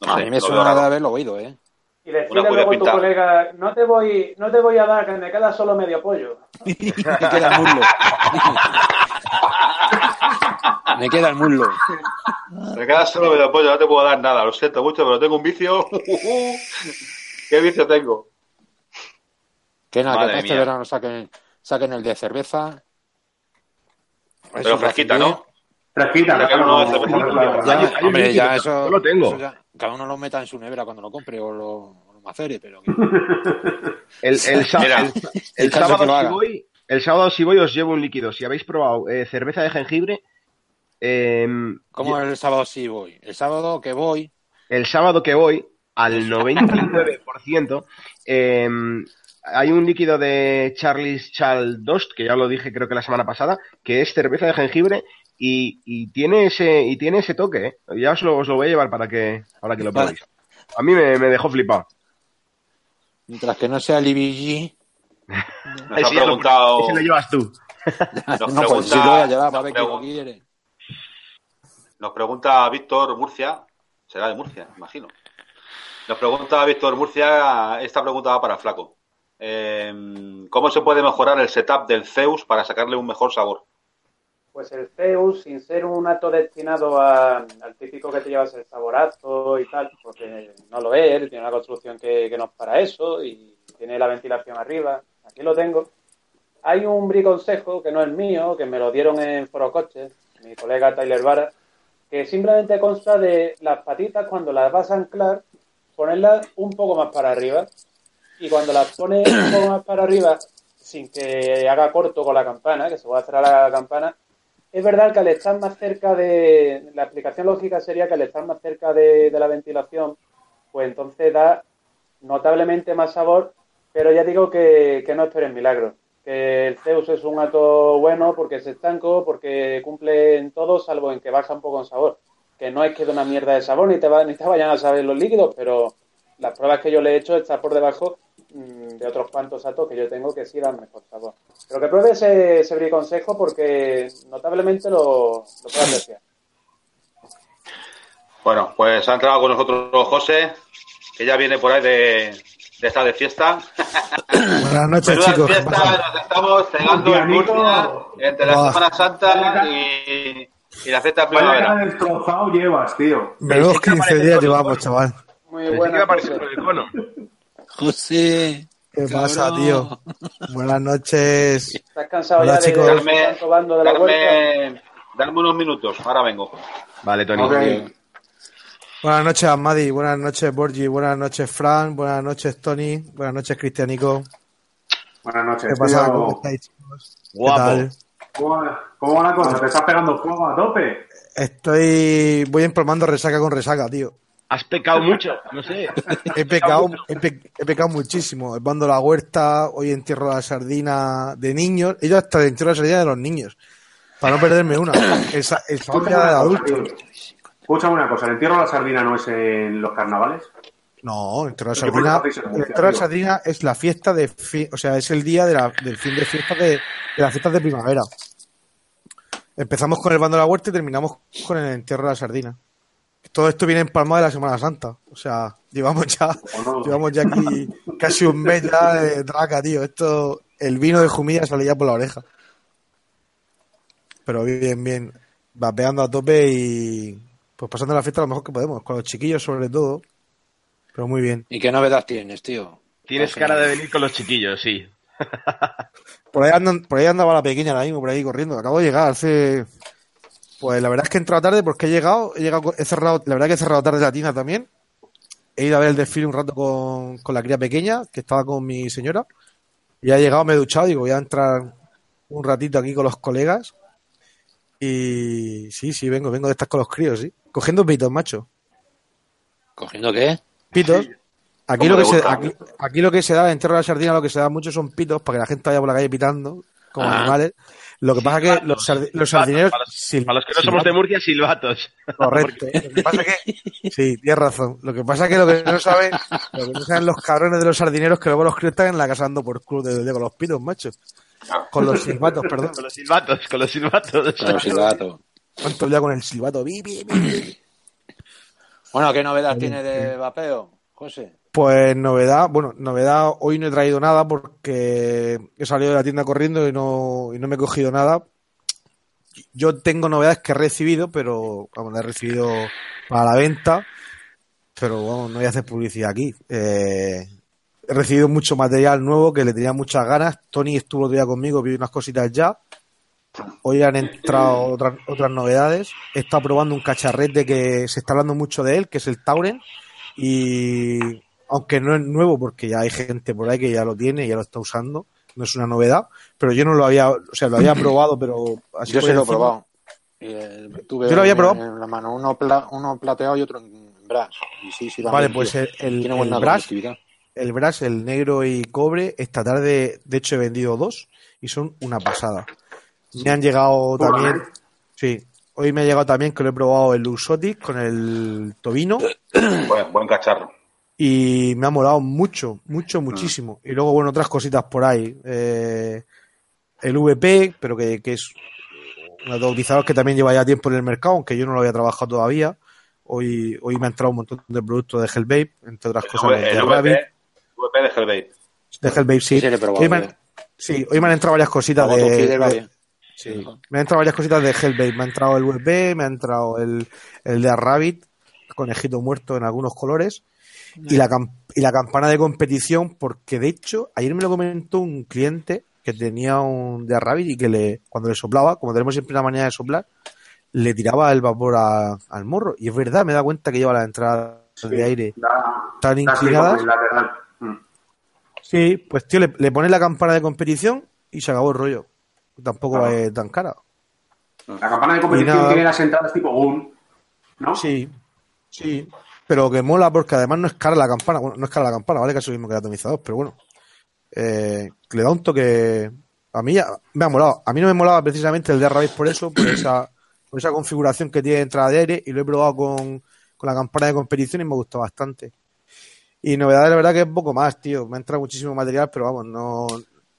No a sé, mí me suena de haberlo oído, ¿eh? Y decirle luego a tu colega, no te voy, no te voy a dar, que me queda solo medio pollo. [LAUGHS] me queda el muslo. [LAUGHS] me queda el muslo. Me queda solo medio pollo, no te puedo dar nada, lo siento mucho, pero tengo un vicio. [LAUGHS] ¿Qué vicio tengo? Que nada, Madre que este mía. verano saquen, saquen el de cerveza. Pero Eso fresquita, ¿no? Fresquita, hombre, ya eso, yo lo tengo. eso ya- cada uno lo meta en su nevera cuando lo compre o lo, o lo macere, pero que- [LAUGHS] El, el, sa- Mira, el- el el caso sábado si voy, el sábado si voy os llevo un líquido. Si habéis probado eh, cerveza de jengibre, eh, ¿Cómo el sábado sí voy? El sábado que voy, el sábado que voy, al [LAUGHS] 99%, eh, hay un líquido de Charlie's Chaldost, que ya lo dije creo que la semana pasada, que es cerveza de jengibre y, y tiene ese y tiene ese toque. ¿eh? Ya os lo, os lo voy a llevar para que, para que lo Vale. probéis. A mí me, me dejó flipado. mientras que no sea el IBG, Nos Ese ha preguntado. ese lo llevas tú. Nos no, pues pregunta- sí lo voy a llevar para ver nos quién lo pregun- quiere. Nos pregunta Víctor Murcia, será de Murcia, imagino. Nos pregunta Víctor Murcia, esta pregunta va para Flaco. Eh, ¿Cómo se puede mejorar el setup del Zeus para sacarle un mejor sabor? Pues el Zeus, sin ser un acto destinado a- al típico que te llevas el saborazo y tal, porque no lo es, tiene una construcción que, que no es para eso y tiene la ventilación arriba. Aquí lo tengo. Hay un briconsejo que no es mío, que me lo dieron en Foro Coches, mi colega Tyler Vara, que simplemente consta de las patitas cuando las vas a anclar, ponerlas un poco más para arriba y cuando las pones un poco más para arriba, sin que haga corto con la campana, que se va a cerrar la campana, es verdad que al estar más cerca de. La explicación lógica sería que al estar más cerca de, de la ventilación, pues entonces da notablemente más sabor, pero ya digo que, que no esperen milagros. Que el Zeus es un gato bueno porque es estanco, porque cumple en todo, salvo en que baja un poco en sabor. Que no es que de una mierda de sabor, ni te, va- ni te vayan a saber los líquidos, pero las pruebas que yo le he hecho está por debajo mm, de otros cuantos atos que yo tengo que sí dan mejor sabor. Pero que pruebe ese, ese briconsejo porque notablemente lo, lo puede apreciar. Bueno, pues ha entrado con nosotros José, que ya viene por ahí de, de estar de fiesta. [COUGHS] Buenas noches, Menuda chicos. ¿qué fiesta, nos estamos cegando Hostia, en Murcia entre la Buah. Semana Santa y, y la fiesta de Vaya primavera. cara destrozado llevas, tío. Que 15 aparecía días llevamos, chaval. Muy buena. José. ¿Qué cabrón. pasa, tío? Buenas noches. ¿Estás cansado Hola, ya de chicos. de Darme, de la vuelta? darme, darme unos minutos, ahora vengo. Vale, Tony. Buenas noches, Amadi. Buenas noches, Borgi. Buenas noches, Fran. Buenas noches, Tony. Buenas noches, Cristianico. Buenas noches, ¿Qué pasa? tío. ¿Cómo estáis, chicos? ¿Qué Guapo. tal? ¿Cómo va, ¿Cómo va la cosa? ¿Te estás pegando fuego a tope? Estoy... Voy empalmando resaca con resaca, tío. Has pecado mucho, no sé. He pecado, he, pe- he pecado muchísimo. El bando de la huerta, hoy entierro la sardina de niños. Ellos hasta entierro la sardina de los niños. Para no perderme una. El, sábado ya de una cosa, adultos. tío. Escúchame una cosa, ¿el entierro de la sardina no es en los carnavales? No, el entierro de Porque sardina, el entierro de digo. sardina es la fiesta de, fi- o sea, es el día de la- del fin de fiesta de, de las fiestas de primavera. Empezamos con el bando de la huerta y terminamos con el entierro de la sardina. Todo esto viene empalmado de la Semana Santa. O sea, llevamos ya, no. llevamos ya aquí casi un mes ya de traca, tío. Esto, el vino de Jumilla sale ya por la oreja. Pero bien, bien. Vapeando a tope y pues pasando la fiesta lo mejor que podemos, con los chiquillos sobre todo. Pero muy bien. ¿Y qué novedad tienes, tío? Tienes cara de venir con los chiquillos, sí. Por ahí, andan, por ahí andaba la pequeña ahora mismo, por ahí corriendo. Acabo de llegar hace. Pues la verdad es que he entrado tarde porque he llegado, he llegado, he cerrado, la verdad que he cerrado tarde la tienda también. He ido a ver el desfile un rato con, con la cría pequeña, que estaba con mi señora. Y ha llegado, me he duchado, digo, voy a entrar un ratito aquí con los colegas. Y sí, sí, vengo, vengo de estar con los críos, sí. Cogiendo pitos, macho. ¿Cogiendo qué? Pitos. Aquí ¿Cómo lo, que se, aquí, aquí lo que se da, en Entierro de la Sardina, lo que se da mucho son pitos para que la gente vaya por la calle pitando, como Ah. animales. Lo que pasa es que los, los sardineros. Para los, para los que no somos de Murcia, silbatos. [LAUGHS] Correcto. Lo que pasa es que. Sí, tienes razón. Lo que pasa es que lo que no saben, lo que no saben los cabrones de los sardineros que luego los críos están en la casa dando por culo de, de- con los pitos, macho. Con los silbatos, perdón. Con los silbatos, con los silbatos. Con el silbato. ¿Cuánto ya con el silbato? Bi, bi, bi, bi. Bueno, ¿qué novedad tiene de vapeo, José? Pues novedad, bueno, novedad, hoy no he traído nada porque he salido de la tienda corriendo y no, y no me he cogido nada. Yo tengo novedades que he recibido, pero vamos, las he recibido para la venta, pero vamos, no voy a hacer publicidad aquí. Eh, he recibido mucho material nuevo que le tenía muchas ganas. Tony estuvo otro día conmigo, vi unas cositas ya. Hoy han entrado otras, otras novedades. He estado probando un cacharrete que se está hablando mucho de él, que es el Tauren. Y aunque no es nuevo, porque ya hay gente por ahí que ya lo tiene y ya lo está usando, no es una novedad, pero yo no lo había, o sea, lo había [CLEARS THROAT] probado, pero así Yo sí lo he probado. Eh, tuve Yo lo había en- probado. en la mano, uno, pla- uno plateado y otro en brass. Y sí, sí, Vale, pues el, el, el brass, el brass, el negro y cobre, esta tarde, de hecho he vendido dos y son una pasada. Me han llegado también, sí, hoy me ha llegado también que lo he probado el Luxotic con el Tobino Buen, buen cacharro. Y me ha molado mucho, mucho, muchísimo. Y luego, bueno, otras cositas por ahí. Eh, el VP, pero que, que es un atomizador que también lleva ya tiempo en el mercado, aunque yo no lo había trabajado todavía. Hoy, hoy me ha entrado un montón de productos de Hellbabe, entre otras El, cosas V- de, el Rabbit, VP, VP de Hellbait. de Hellbabe, sí. Sí, probado, Hoy me han- sí, hoy me han entrado varias cositas de. Sí. Me han entrado varias cositas de Hellbait. Me ha entrado el VP, me ha entrado el, el de Rabbit, conejito muerto en algunos colores, y la, y la campana de competición, porque de hecho, ayer me lo comentó un cliente que tenía un de Rabbit y que le, cuando le soplaba, como tenemos siempre la manera de soplar, le tiraba el vapor a- al morro. Y es verdad, me da cuenta que lleva las entradas de aire tan inclinadas. Mm. Sí, pues tío, le, le pones la campana de competición y se acabó el rollo. Tampoco Claro. es tan cara. La campana de competición tiene las entradas tipo GUN, ¿no? Sí, sí. Pero que mola porque además no es cara la campana. Bueno, no es cara la campana, ¿vale? Que es lo mismo que el atomizador, pero bueno. Eh, le da un toque. A mí ya- me ha molado. A mí no me molaba precisamente el de Rabbit por eso, por esa, por esa configuración que tiene de entrada de aire y lo he probado con, con la campana de competición y me gustó bastante. Y novedades, la verdad que es poco más, tío. Me ha entrado muchísimo material, pero vamos, no,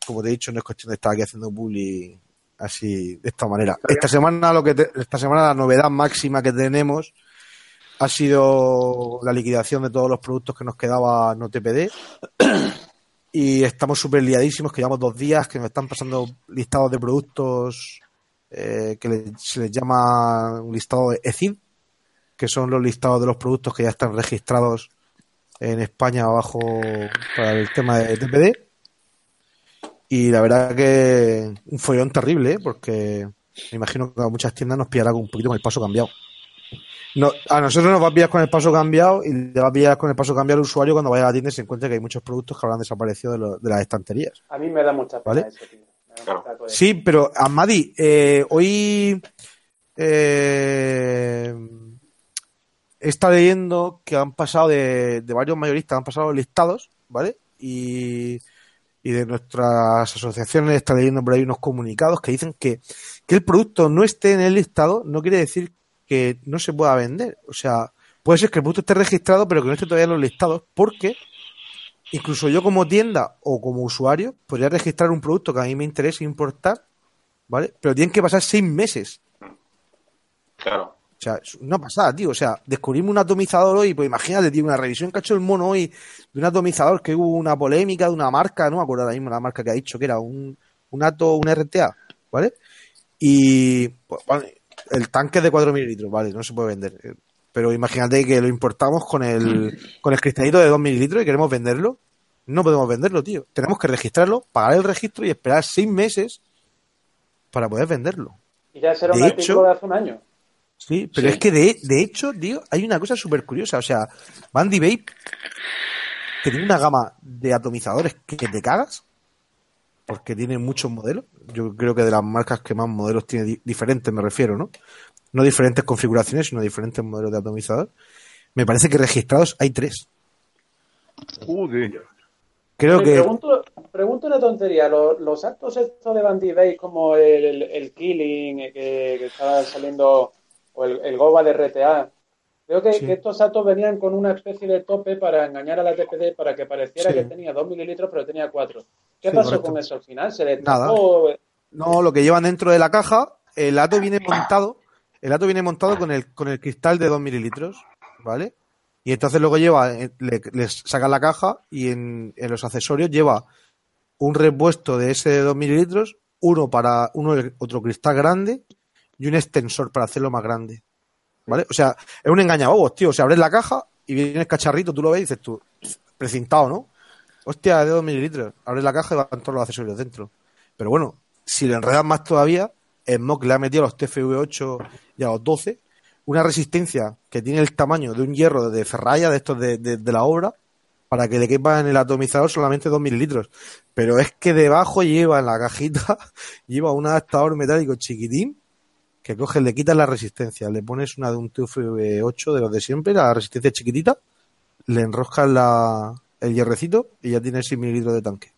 como te he dicho, no es cuestión de estar aquí haciendo bully así, de esta manera. Esta semana, lo que te- esta semana la novedad máxima que tenemos ha sido la liquidación de todos los productos que nos quedaba no TPD. [CLEARS THROAT] Y estamos súper liadísimos, que llevamos dos días, que nos están pasando listados de productos eh, que se les llama un listado de ECID, que son los listados de los productos que ya están registrados en España abajo para el tema de TPD. Y la verdad que un follón terrible, ¿eh? porque me imagino que a muchas tiendas nos pillará un poquito con el paso cambiado. No, a nosotros nos va a pillar con el paso cambiado y le va a pillar con el paso cambiado al usuario cuando vaya a la tienda y se encuentre que hay muchos productos que habrán desaparecido de, lo- de las estanterías. A mí me da mucha pena ¿Vale? eso, tío. Claro. Sí, pero Amadi, eh, hoy eh, estado leyendo que han pasado de, de varios mayoristas, han pasado listados, ¿vale? Y, y de nuestras asociaciones está leyendo por ahí unos comunicados que dicen que, que el producto no esté en el listado no quiere decir que no se pueda vender. O sea, puede ser que el producto esté registrado, pero que no esté todavía en los listados, porque incluso yo como tienda o como usuario podría registrar un producto que a mí me interesa importar, ¿vale? Pero tienen que pasar seis meses. Claro. O sea, es una pasada, tío. O sea, descubrimos un atomizador hoy, pues imagínate, tío, una revisión que ha hecho el mono hoy de un atomizador que hubo una polémica de una marca, no me acuerdo ahora mismo la marca que ha dicho que era un, un ato, un RTA, ¿vale? Y pues, vale, el tanque es de 4 mililitros, vale, no se puede vender. Eh, Pero imagínate que lo importamos con el, con el cristalito de 2 mililitros y queremos venderlo. No podemos venderlo, tío. Tenemos que registrarlo, pagar el registro y esperar 6 meses para poder venderlo. Y ya será un artículo de hace un año. Sí, pero Sí. es que de, de hecho, tío, hay una cosa súper curiosa. O sea, Bandy Vape, que tiene una gama de atomizadores que te cagas, porque tiene muchos modelos. Yo creo que de las marcas que más modelos tiene di- diferentes, me refiero, ¿no? No diferentes configuraciones, sino diferentes modelos de atomizador. Me parece que registrados hay tres. Joder. Creo Oye, que. pregunto, pregunto una tontería. Los, los actos estos de Bandy Bay, como el, el, el Killing eh, que, que estaba saliendo, o el, el Goba de RTA, creo que, Sí. que estos actos venían con una especie de tope para engañar a la TPD para que pareciera Sí. que tenía 2 mililitros, pero tenía 4. ¿Qué Sí, pasó correcto. con eso al final? ¿Se le Nada. tapó? No, lo que llevan dentro de la caja, el ato viene montado, el ato viene montado con el, con el cristal de 2 mililitros, ¿vale? Y entonces luego lleva, eh, le, les saca la caja y en, en los accesorios lleva un repuesto de ese de 2 mililitros, uno para uno otro cristal grande y un extensor para hacerlo más grande. ¿Vale? O sea, es un engañabobos, tío. O sea, abres la caja y viene el cacharrito, tú lo ves y dices tú, precintado, ¿no? Hostia, de 2 mililitros. Abres la caja y van todos los accesorios dentro. Pero bueno, si le enredas más todavía, Smok le ha metido a los TFV8 y a los 12 una resistencia que tiene el tamaño de un hierro de ferralla de estos de, la obra para que le quepa en el atomizador solamente 2 mililitros. Pero es que debajo lleva en la cajita, [LAUGHS] lleva un adaptador metálico chiquitín que coges, le quitas la resistencia, le pones una de un TFV8 de los de siempre, la resistencia chiquitita, le enroscas la, el hierrecito y ya tienes 6 mililitros de tanque.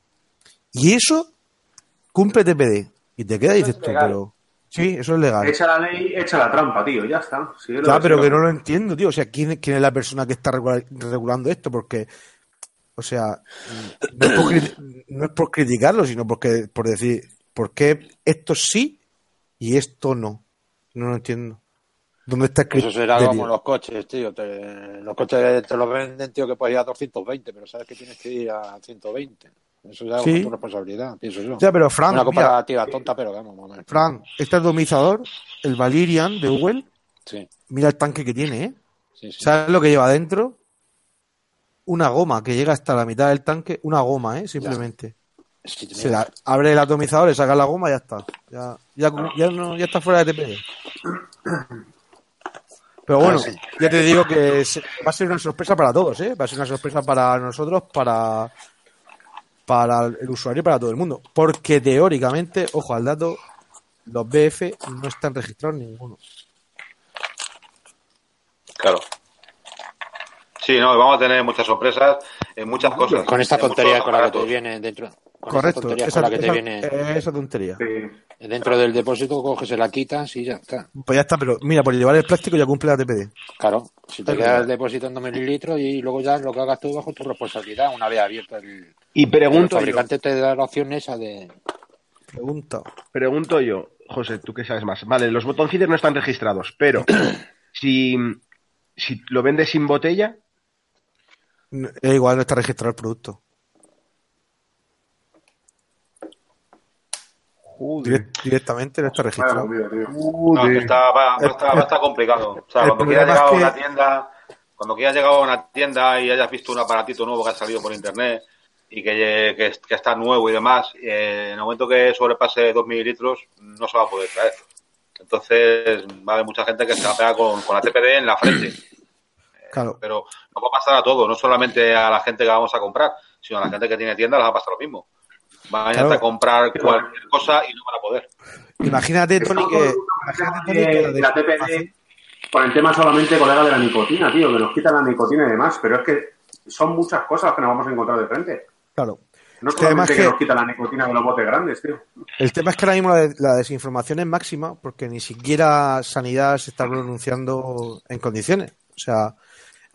Y eso cumple TPD. Y te queda y dices es tú, pero... Sí, eso es legal. Echa la ley, echa la trampa, tío, ya está. De pero que no lo entiendo, tío. O sea, ¿quién, quién es la persona que está regula- regulando esto? Porque, o sea, no es por, no es por criticarlo, sino porque por decir, ¿por qué esto sí y esto no? No lo entiendo. ¿Dónde está Eso será como los coches, tío. Te- los coches te los venden, tío, que puedes ir a 220, pero sabes que tienes que ir a 120. Eso ya es Sí. tu responsabilidad, pienso yo. Ya, pero Frank, Una mira, comparativa tonta, pero vamos, vamos. Frank, este atomizador, el Valirian de Google, Sí, mira el tanque que tiene, ¿eh? sí, sí. ¿Sabes lo que lleva adentro? Una goma que llega hasta la mitad del tanque, una goma, ¿eh? Simplemente. Tenía- Se la- abre el atomizador, le saca la goma y ya está. Ya, ya, ya, no, ya está fuera de TPD. Pero bueno, Ah, sí. ya te digo que va a ser una sorpresa para todos, ¿eh? Va a ser una sorpresa para nosotros, para, para el usuario y para todo el mundo. Porque teóricamente, ojo al dato, los BF no están registrados ninguno. Claro. Sí, no, vamos a tener muchas sorpresas en muchas cosas. Con esta tontería con la que te aparatos. viene dentro. Correcto, esa, con la que te esa- viene esa tontería. Sí. dentro del depósito, coges, se la quitas y ya está. Pues ya está, pero mira, por llevar el plástico ya cumple la TPD. Claro, si te Es queda verdad. el depósito en 2 mililitros y luego ya lo que hagas tú bajo tu responsabilidad una vez abierto el, Y el pregunto yo, fabricante te da la opción esa de Pregunta. pregunto yo, José, tú que sabes más. Vale, los botoncitos no están registrados, pero [CLEARS THROAT] si, si lo vendes sin botella, No- Es igual, no está registrado el producto. Direct- directamente no está registrado. No, que está, va, va estar complicado. O sea, cuando quieras llegar a es una que- tienda, cuando quieras llegar a una tienda y hayas visto un aparatito nuevo que ha salido por internet y que, que, que está nuevo y demás, eh, en el momento que sobrepase 2 mililitros no se va a poder traer. Entonces va a haber mucha gente que se va a pegar con, con la TPD en la frente. Claro. Pero nos va a pasar a todo, no solamente a la gente que vamos a comprar, sino a la gente que tiene tiendas les va a pasar lo mismo. Van a Claro. intentar comprar cualquier cosa y no van a poder. Imagínate, Tony, que. Imagínate, Tony, que la de de- la TPD con el tema solamente, colega, de la nicotina, tío, que nos quitan la nicotina y demás, pero es que son muchas cosas que nos vamos a encontrar de frente. Claro. No es solamente que, que- nos quitan la nicotina de los botes grandes, tío. El tema es que ahora mismo la, de- la desinformación es máxima porque ni siquiera Sanidad se está pronunciando en condiciones. O sea,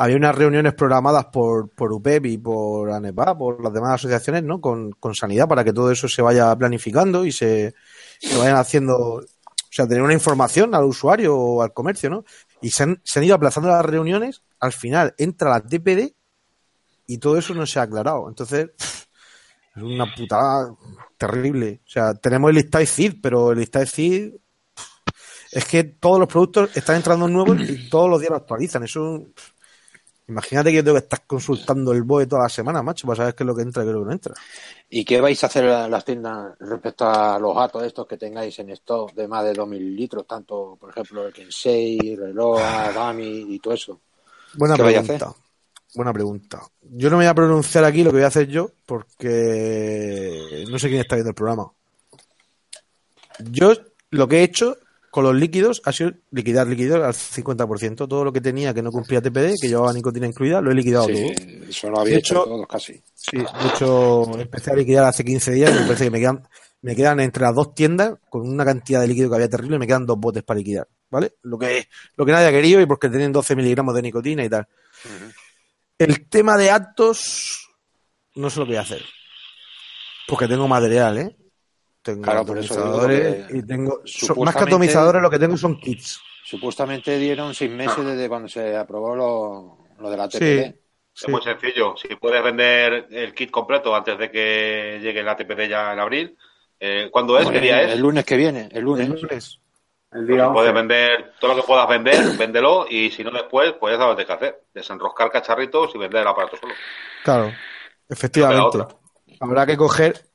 había unas reuniones programadas por, por UPEP y por ANEPA, por las demás asociaciones, ¿no? Con, con sanidad para que todo eso se vaya planificando y se, se vayan haciendo, o sea, tener una información al usuario o al comercio, ¿no? Y se han, se han ido aplazando las reuniones, al final entra la TPD y todo eso no se ha aclarado. Entonces, es una putada terrible. O sea, tenemos el listado CID, pero el listado CID es que todos los productos están entrando nuevos y todos los días lo actualizan. Eso, imagínate que yo tengo que estar consultando el BOE toda la semana, macho, para saber qué es lo que entra y qué es lo que no entra. ¿Y qué vais a hacer en las tiendas respecto a los gatos estos que tengáis en stock de más de 2.000 litros? Tanto, por ejemplo, el Kensei, Reloa, Dami y todo eso. Buena ¿Qué vais a pregunta. Buena pregunta. Yo no me voy a pronunciar aquí lo que voy a hacer yo porque no sé quién está viendo el programa. Yo lo que he hecho con los líquidos ha sido liquidar líquidos al 50%. Todo lo que tenía que no cumplía TPD, que llevaba nicotina incluida, lo he liquidado todo. Sí, eso lo había De hecho hecho- todos casi. Sí, de hecho, empecé a liquidar hace 15 días y me parece que me quedan, me quedan entre las dos tiendas con una cantidad de líquido que había terrible, me quedan dos botes para liquidar, ¿vale? Lo que, lo que nadie ha querido y porque tienen 12 miligramos de nicotina y tal. El tema de actos, no sé lo que voy a hacer. Porque tengo material, ¿eh? Tengo Claro, por eso digo atomizadores y tengo, son- más que atomizadores lo que tengo son kits. Supuestamente dieron seis meses desde cuando se aprobó lo, lo de la TPD. Sí, Es muy sencillo. Si puedes vender el kit completo antes de que llegue la TPD ya en abril, eh, ¿cuándo es? ¿Qué Bueno, día el es? lunes que viene, el lunes. El lunes. El día si puedes 11. vender todo lo que puedas vender, [CLEARS THROAT] véndelo y si no después, pues ya sabes de qué hacer. Desenroscar cacharritos y vender el aparato solo. Claro, efectivamente. Habrá que coger.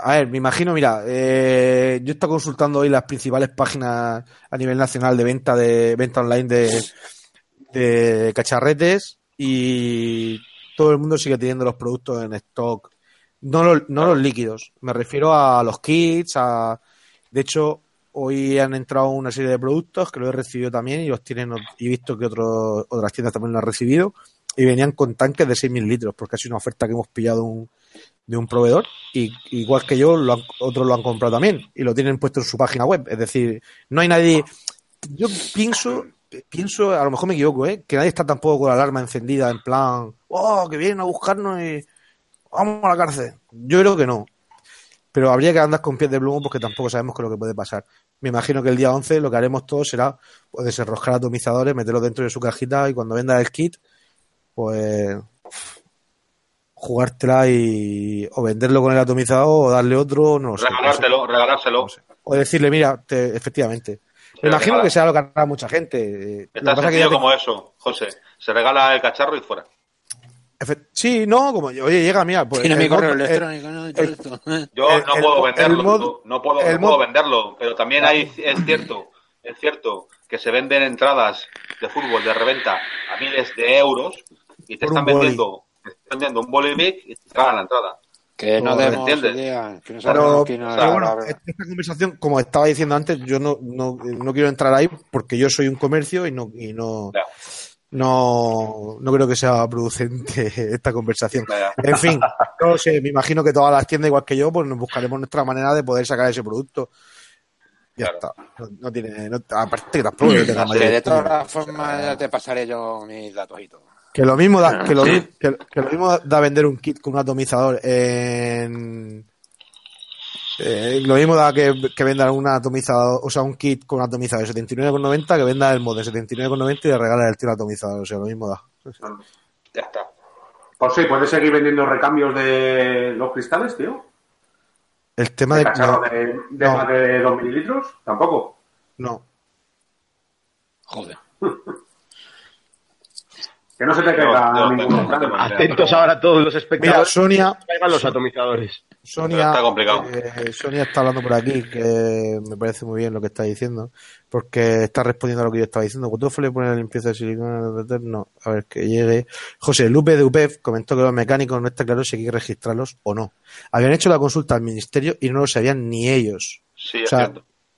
A ver, me imagino, mira, eh, yo he estado consultando hoy las principales páginas a nivel nacional de venta de venta online de, cacharretes y todo el mundo sigue teniendo los productos en stock. No los, no los líquidos, me refiero a los kits, a de hecho, hoy han entrado una serie de productos que los he recibido también y los tienen, y he visto que otros, otras tiendas también los han recibido y venían con tanques de 6.000 litros, porque sido una oferta que hemos pillado un- de un proveedor y igual que yo, lo han- otros lo han comprado también y lo tienen puesto en su página web. Es decir, no hay nadie... Yo pienso, pienso, a lo mejor me equivoco, ¿eh? que nadie está tampoco con la alarma encendida en plan, oh, que vienen a buscarnos y vamos a la cárcel. Yo creo que no. Pero habría que andar con pies de plomo porque tampoco sabemos qué es lo que puede pasar. Me imagino que el día 11 lo que haremos todos será pues, desenroscar atomizadores, meterlos dentro de su cajita y cuando venda el kit, pues jugártela y o venderlo con el atomizador o darle otro, no lo sé. Regalártelo, regalárselo. No sé. O decirle, mira, te- efectivamente. Se Me imagino regala. que sea lo que hará mucha gente. Eh, Está pasa que te- como eso, José. Se regala el cacharro y fuera. Efe- Sí, no, como oye, llega, mira, pues Tiene mi el correo mod- el- electrónico, ¿no? Y todo el- esto. Yo El- no el puedo venderlo, mod- no- no puedo, no puedo venderlo, pero también hay, es cierto, es cierto que se venden entradas de fútbol de reventa a miles de euros y te Por están vendiendo, están vendiendo un bolivic y te pagan la entrada. Que no demos ¿entiendes? idea, que no Pero, bueno, esta conversación, como estaba diciendo antes, yo no, no, no quiero entrar ahí porque yo soy un comercio y no, y no, no, no creo que sea producente [LAUGHS] esta conversación. En fin, [LAUGHS] no sé, me imagino que todas las tiendas, igual que yo, pues nos buscaremos nuestra manera de poder sacar ese producto. Ya Claro. está. No, no tiene, no- aparte que tampoco tenga Que de todas estudio. formas ya te pasaré yo mis datos y todo. Que lo mismo da, que lo, que, que lo mismo da vender un kit con un atomizador en eh, lo mismo da que, que vendan un atomizador, o sea, un kit con atomizador de 79,90 que venda el mod de 79,90 y le regala el tío atomizador, o sea, lo mismo da. Ya está. José, ¿puedes seguir vendiendo recambios de los cristales, tío? El tema ¿De no, de, de no. más de 2 mililitros? Tampoco. no. Joder. Que no se te caiga tengo idea. Atentos ahora todos los Mira, espectadores. Sonia, Traigan los atomizadores. Sonia, Está complicado. eh, Sonia está hablando por aquí, que me parece muy bien lo que está diciendo, porque está respondiendo a lo que yo estaba diciendo. ¿Cuánto fue le pone la limpieza de silicona? No, a ver, que llegue. José Lupe de UPEF comentó que los mecánicos no está claro si hay que registrarlos o no. Habían hecho la consulta al ministerio y no lo sabían ni ellos. Sí, O sea,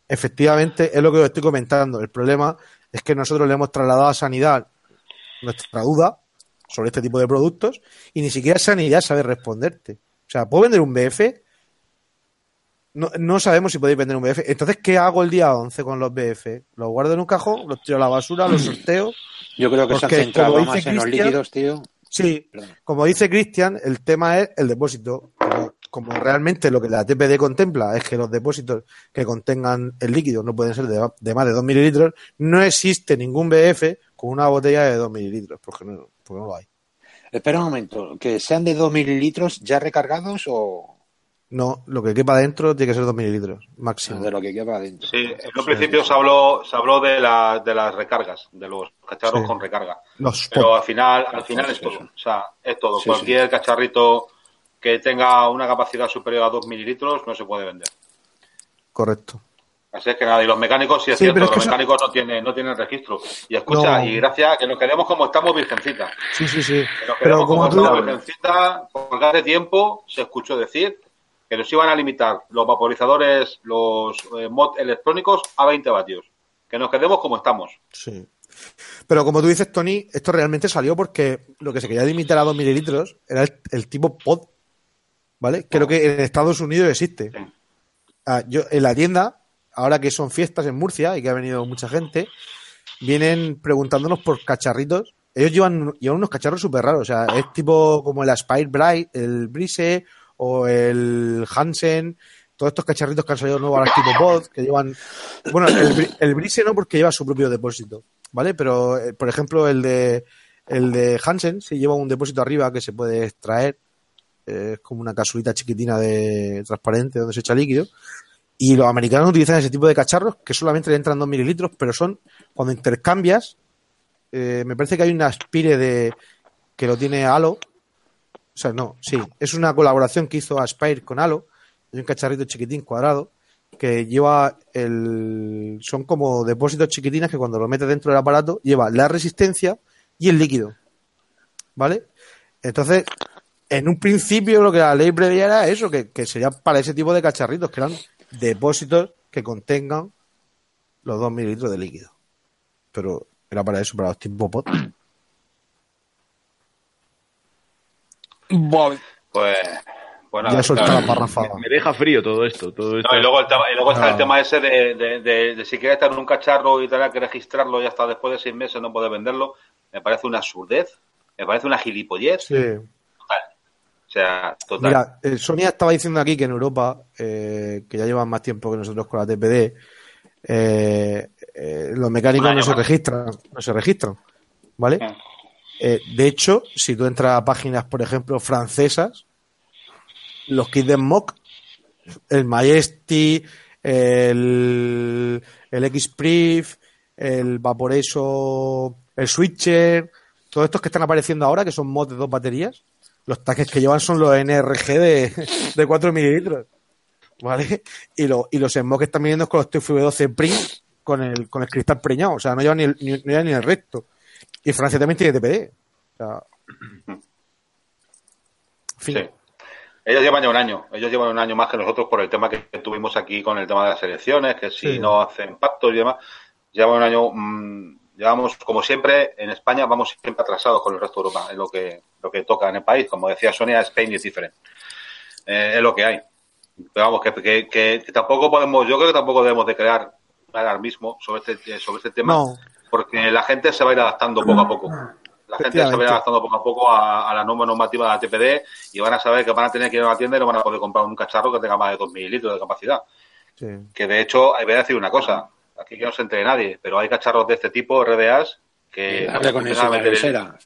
efectivamente, es lo que os estoy comentando. El problema es que nosotros le hemos trasladado a Sanidad nuestra duda sobre este tipo de productos y ni siquiera Sanidad sabe responderte. O sea, ¿puedo vender un BF? No, no sabemos si podéis vender un BF. Entonces, ¿qué hago el día 11 con los BF? ¿Los guardo en un cajón? ¿Los tiro a la basura? ¿Los sorteo? Yo creo que se han centrado más en los líquidos, tío. Sí, Perdón. como dice Cristian, el tema es el depósito. Como, como realmente lo que la TPD contempla es que los depósitos que contengan el líquido no pueden ser de, de más de 2 mililitros, no existe ningún BF con una botella de 2 mililitros, porque no, porque no lo hay. Espera un momento, que sean de 2 mililitros ya recargados o No, lo que quepa dentro tiene que ser 2 mililitros, máximo. de lo que quepa adentro. Sí, en un principio se habló, se habló de, la, de las recargas, de los cacharros Sí. con recarga. Los Pero al final, al final Sí, es todo. O sea, es todo. Sí, Cualquier cacharrito que tenga una capacidad superior a 2 mililitros no se puede vender. Correcto. Así es que nada, y los mecánicos sí es Sí, cierto, es los que mecánicos no tienen, no tienen registro. Y escucha, No. y gracias, que nos quedemos como estamos virgencita. Sí, sí, sí. Que nos Pero como como tú... estamos virgencita, porque hace tiempo se escuchó decir que nos iban a limitar los vaporizadores, los eh, mod electrónicos a 20 vatios. Que nos quedemos como estamos. Sí. Pero como tú dices, Tony, esto realmente salió porque lo que se quería limitar a 2 mililitros era el, el tipo pod, ¿vale? Creo que en Estados Unidos existe. Sí. Ah, yo, en la tienda, ahora que son fiestas en Murcia y que ha venido mucha gente, vienen preguntándonos por cacharritos. Ellos llevan, llevan unos cacharros súper raros, o sea, es tipo como el Aspire Bright, el Brise o el Hansen, todos estos cacharritos que han salido nuevos ahora tipo pod, que llevan... Bueno, el, el Brise no porque lleva su propio depósito, ¿vale? Pero, eh, por ejemplo, el de, el de Hansen sí lleva un depósito arriba que se puede extraer, eh, es como una casulita chiquitina de transparente donde se echa líquido. Y los americanos utilizan ese tipo de cacharros que solamente le entran 2 mililitros, pero son cuando intercambias. eh, me parece que hay una Aspire de que lo tiene Halo. O sea, no, sí, es una colaboración que hizo Aspire con Halo. Hay un cacharrito chiquitín cuadrado que lleva el. Son como depósitos chiquitinas que cuando lo metes dentro del aparato lleva la resistencia y el líquido. ¿Vale? Entonces, en un principio lo que la ley preveía era eso, que, que sería para ese tipo de cacharritos, que eran depósitos que contengan los 2 mililitros de líquido. Pero era para eso, para los tipos pot. Pues, pues nada, Ya soltaba claro. la parrafada. Me deja frío todo esto. Todo esto. No, y luego, el tema, y luego está el tema ese de, de, de- de si quieres tener un cacharro y tener que registrarlo y hasta después de seis meses no poder venderlo, me parece una surdez, me parece una gilipollez. Sí. O sea, total. Mira, eh, Sonia estaba diciendo aquí que en Europa, eh, que ya llevan más tiempo que nosotros con la TPD, eh, eh, los mecánicos no se registran, no se registran, ¿vale? Eh, de hecho, si tú entras a páginas, por ejemplo, francesas, los kits de mock, el Majesty, el, el X-Prif, el Vaporeso, el Switcher, todos estos que están apareciendo ahora, que son mods de dos baterías, los taques que llevan son los NRG de, de 4 mililitros. ¿Vale? Y, lo- y los smokes que están viniendo con los TFV12 Print con el, con el cristal preñado. O sea, no llevan ni el, ni, no llevan ni el recto. Y Francia también tiene TPD. O sea. Fin. Sí. Ellos llevan ya un año, ellos llevan un año más que nosotros por el tema que tuvimos aquí con el tema de las elecciones, que si Sí. no hacen pactos y demás, llevan un año, mm, llevamos, como siempre, en España vamos siempre atrasados con el resto de Europa, en lo que, lo que toca en el país. Como decía Sonia, Spain is different. Eh, es lo que hay. Pero vamos, que, que, que- que tampoco podemos, yo creo que tampoco debemos de crear alarmismo sobre este, sobre este tema, No. porque la gente se va a ir adaptando poco a poco. La gente se va a ir adaptando poco a poco a, a la norma normativa de la TPD y van a saber que van a tener que ir a una tienda y no van a poder comprar un cacharro que tenga más de 2 mililitros de capacidad. Sí. Que de hecho, voy a decir una cosa, aquí que no se entre nadie, pero hay cacharros de este tipo, RDAs, que Darle con empiezan eso a meterle, visera.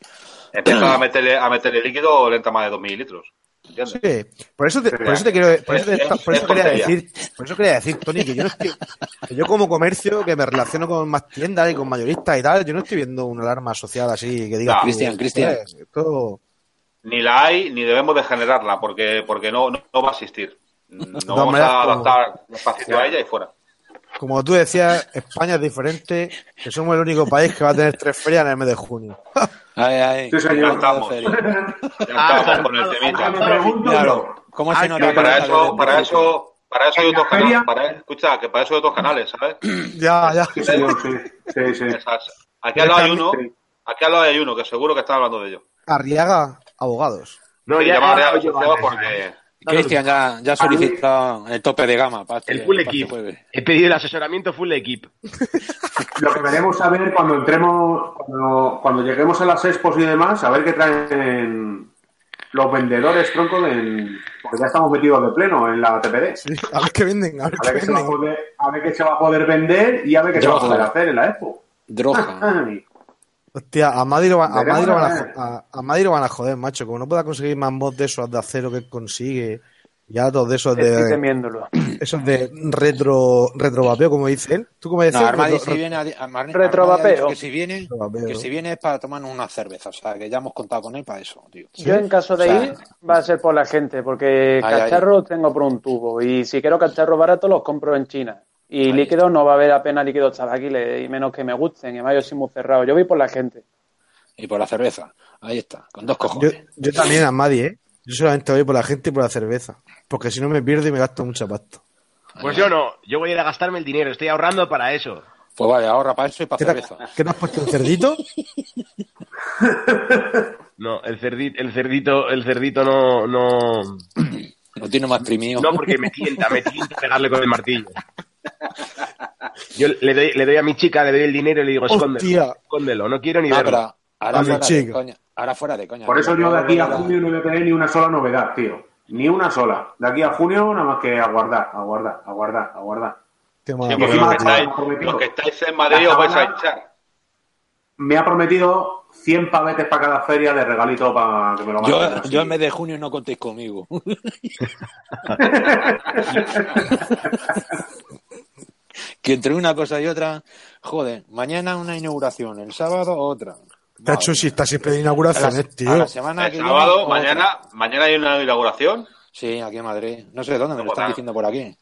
empiezan a meterle, a meterle líquido le entra más de 2 mililitros. ¿Entiendes? Sí, por eso te, por eso te quiero, por eso, te- por eso es quería decir, por eso quería decir, Tony, que yo no estoy, que yo como comercio, que me relaciono con más tiendas y con mayoristas y tal, yo no estoy viendo una alarma social así que diga, No. Cristian, Cristian. "Joder, Esto, Ni la hay, ni debemos de generarla, porque, porque no, no, no va a existir. No todas vamos a como- adaptar despacito a ella y fuera. Como tú decías, España es diferente, que somos el único país que va a tener tres ferias en el mes de junio. [LAUGHS] Ay, ay. Sí, señor. Ya estamos. [LAUGHS] Ya estamos con el temita. Claro, ¿cómo se Ah, nota que que para no eso, para eso, para eso hay ¿En la otros canales. Para, escucha, que para eso hay otros canales, ¿sabes? [CLEARS THROAT] Ya, ya. Sí, señor, sí. Sí, sí. Aquí al lado hay uno, aquí al lado hay uno que seguro que están hablando de ello. Arriaga, abogados. No, ya, ya porque Cristian ya, ya solicitó el tope de gama para El full equip. He pedido el asesoramiento full equip. [LAUGHS] Lo que veremos a ver cuando entremos, cuando, cuando lleguemos a las expos y demás, a ver qué traen los vendedores, tronco, en, porque ya estamos metidos de pleno en la TPD. Sí, a ver qué venden, a ver A qué ver, qué se va a, poder, a ver qué se va a poder vender y a ver qué se va a poder hacer en la expo. Droga. [LAUGHS] Ay, Hostia, a Madrid lo, va- a Veremos Madrid lo van a a, a, Madrid lo van a joder, macho. Como no pueda conseguir más mods de esos de acero que consigue, ya todos de esos Estoy de temiéndolo. esos de retro retrovapeo, como dice él. ¿Tú cómo dices? No, Armadi Retro- si viene a, a- Armadi Retrovapeo. que si viene que si viene es para tomarnos una cerveza, o sea que ya hemos contado con él para eso, tío. Yo en caso de O sea, ir va a ser por la gente, porque cacharros tengo por un tubo y si quiero cacharros baratos los compro en China. Y líquidos no va a haber apenas líquidos tabaquiles y menos que me gusten, y más yo soy muy cerrado. Yo voy por la gente. Y por la cerveza. Ahí está, con dos cojones. yo también a Madrid, ¿eh? Yo solamente voy por la gente y por la cerveza. Porque si no me pierdo y me gasto mucha pasta. Pues yo no, yo voy a ir a gastarme el dinero, estoy ahorrando para eso. Pues vale, ahorra para eso y para ¿Qué te, cerveza. ¿Qué te has puesto un cerdito? [LAUGHS] No, el cerdito, el cerdito, el cerdito no, no, Lo tiene más trimido. no porque me tienta, me tienta pegarle con el martillo. [LAUGHS] [LAUGHS] Yo le doy, le doy a mi chica, le doy el dinero y le digo, escóndelo, Hostia. escóndelo, no quiero ni Ah, verlo. ahora A mi fuera de chica. coña. Ahora fuera de coña. Por eso yo de aquí a Ahora- junio no voy a tener ni una sola novedad, tío. Ni una sola. De aquí a junio nada más que aguardar, aguardar, aguardar, aguardar. Qué Sí, los que, estáis, prometido. los que estáis en Madrid os vais a hinchar. Me ha prometido 100 pavetes para cada feria de regalito para que me lo Yo, yo en mes de junio no contéis conmigo. [LAUGHS] [LAUGHS] que entre una cosa y otra, joder, mañana una inauguración, el sábado otra. Tacho, si está siempre de la, inauguraciones, a tío. la semana El que sábado, viene, otra. mañana, mañana hay una inauguración. Sí, aquí en Madrid. No sé dónde, me lo están diciendo por aquí.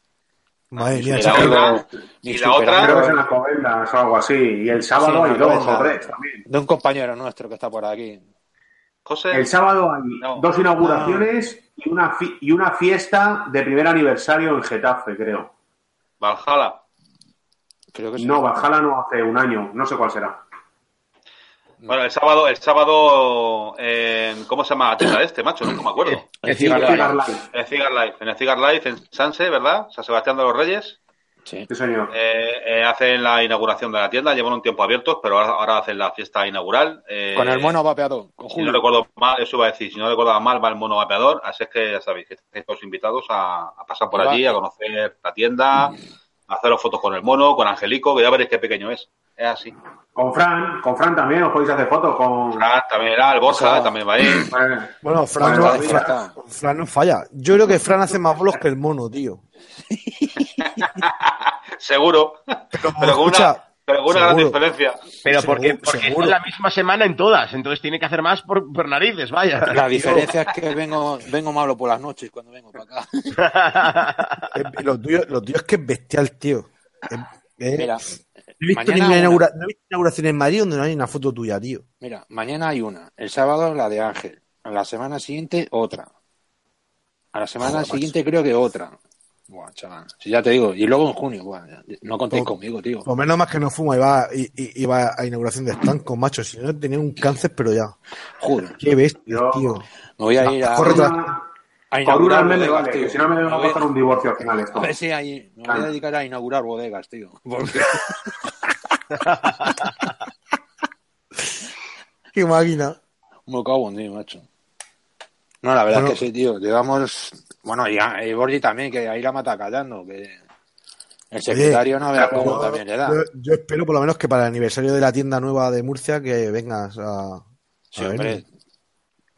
Madre Y mía, la chaval. Pero- otra, ni y la otra, Creo que es en las Covendas o algo así. Y el sábado Sí, hay dos o tres también. De un compañero nuestro que está por aquí. José, El sábado hay No. dos inauguraciones y, una y una fiesta de primer aniversario en Getafe, creo. Valhalla. Creo que sí. No, Valhalla no hace un año. No sé cuál será. Bueno, el sábado, el sábado, en- ¿cómo se llama la tienda de este, macho? No me acuerdo. El Cigar. En el Cigar Life, en el Cigar Life en Sanse, ¿verdad? San Sebastián de los Reyes. Sí. Sí, señor. Eh, eh, hacen la inauguración de la tienda, llevan un tiempo abiertos, pero ahora, ahora hacen la fiesta inaugural. Eh, Con el mono vapeador, con Si no recuerdo mal, eso iba a decir, si no recuerdo mal, va el mono vapeador, así es que ya sabéis que estáis todos invitados a, a pasar por allí, a conocer la tienda, a haceros fotos con el mono, con Angelico, que ya veréis qué pequeño es. Es así. Con Fran, con Fran también os podéis hacer fotos con. Fran también era, el Borja también va ahí. [LAUGHS] Bueno, Fran, no, Fran-. Fran no falla. Yo creo que Fran hace más bolos que el mono, tío. [LAUGHS] Seguro. Pero con una, pero con una gran seguro. diferencia. Pero Seguro, porque, porque seguro. es la misma semana en todas, entonces tiene que hacer más por, por narices, vaya. La [LAUGHS] diferencia es que vengo, vengo malo por las noches cuando vengo para acá. [LAUGHS] Lo tuyo, lo tuyo es que es bestial, tío. Es- es- Mira, no, he visto mañana ninguna una. inaugura- no he visto inauguración en Madrid donde no hay una foto tuya, tío. Mira, mañana hay una. El sábado la de Ángel. A la semana siguiente otra. A la semana Joder, siguiente creo que otra. Buah, chaval. Si ya te digo. Y luego en junio, buah, no contéis conmigo, tío. Por menos más que no fuma y va, y, y- y va a inauguración de estancos, macho. Si no, tenía un cáncer, pero ya. Joder. Qué bestia, Yo- tío. Me voy a ir a, Corre tras- una, al mes me vale, tío. si no me va Me a costar un divorcio al final esto. A ver si ahí me voy a dedicar a inaugurar bodegas, tío. Porque [LAUGHS] Qué máquina. me cago en Dios, macho. No, la verdad Bueno. es que sí, tío. Llevamos. Bueno, y, a- y Borgi también, que ahí la mata callando. Que el secretario no vea cómo también le da. yo- yo espero por lo menos que para el aniversario de la tienda nueva de Murcia que vengas a. a Sí, hombre.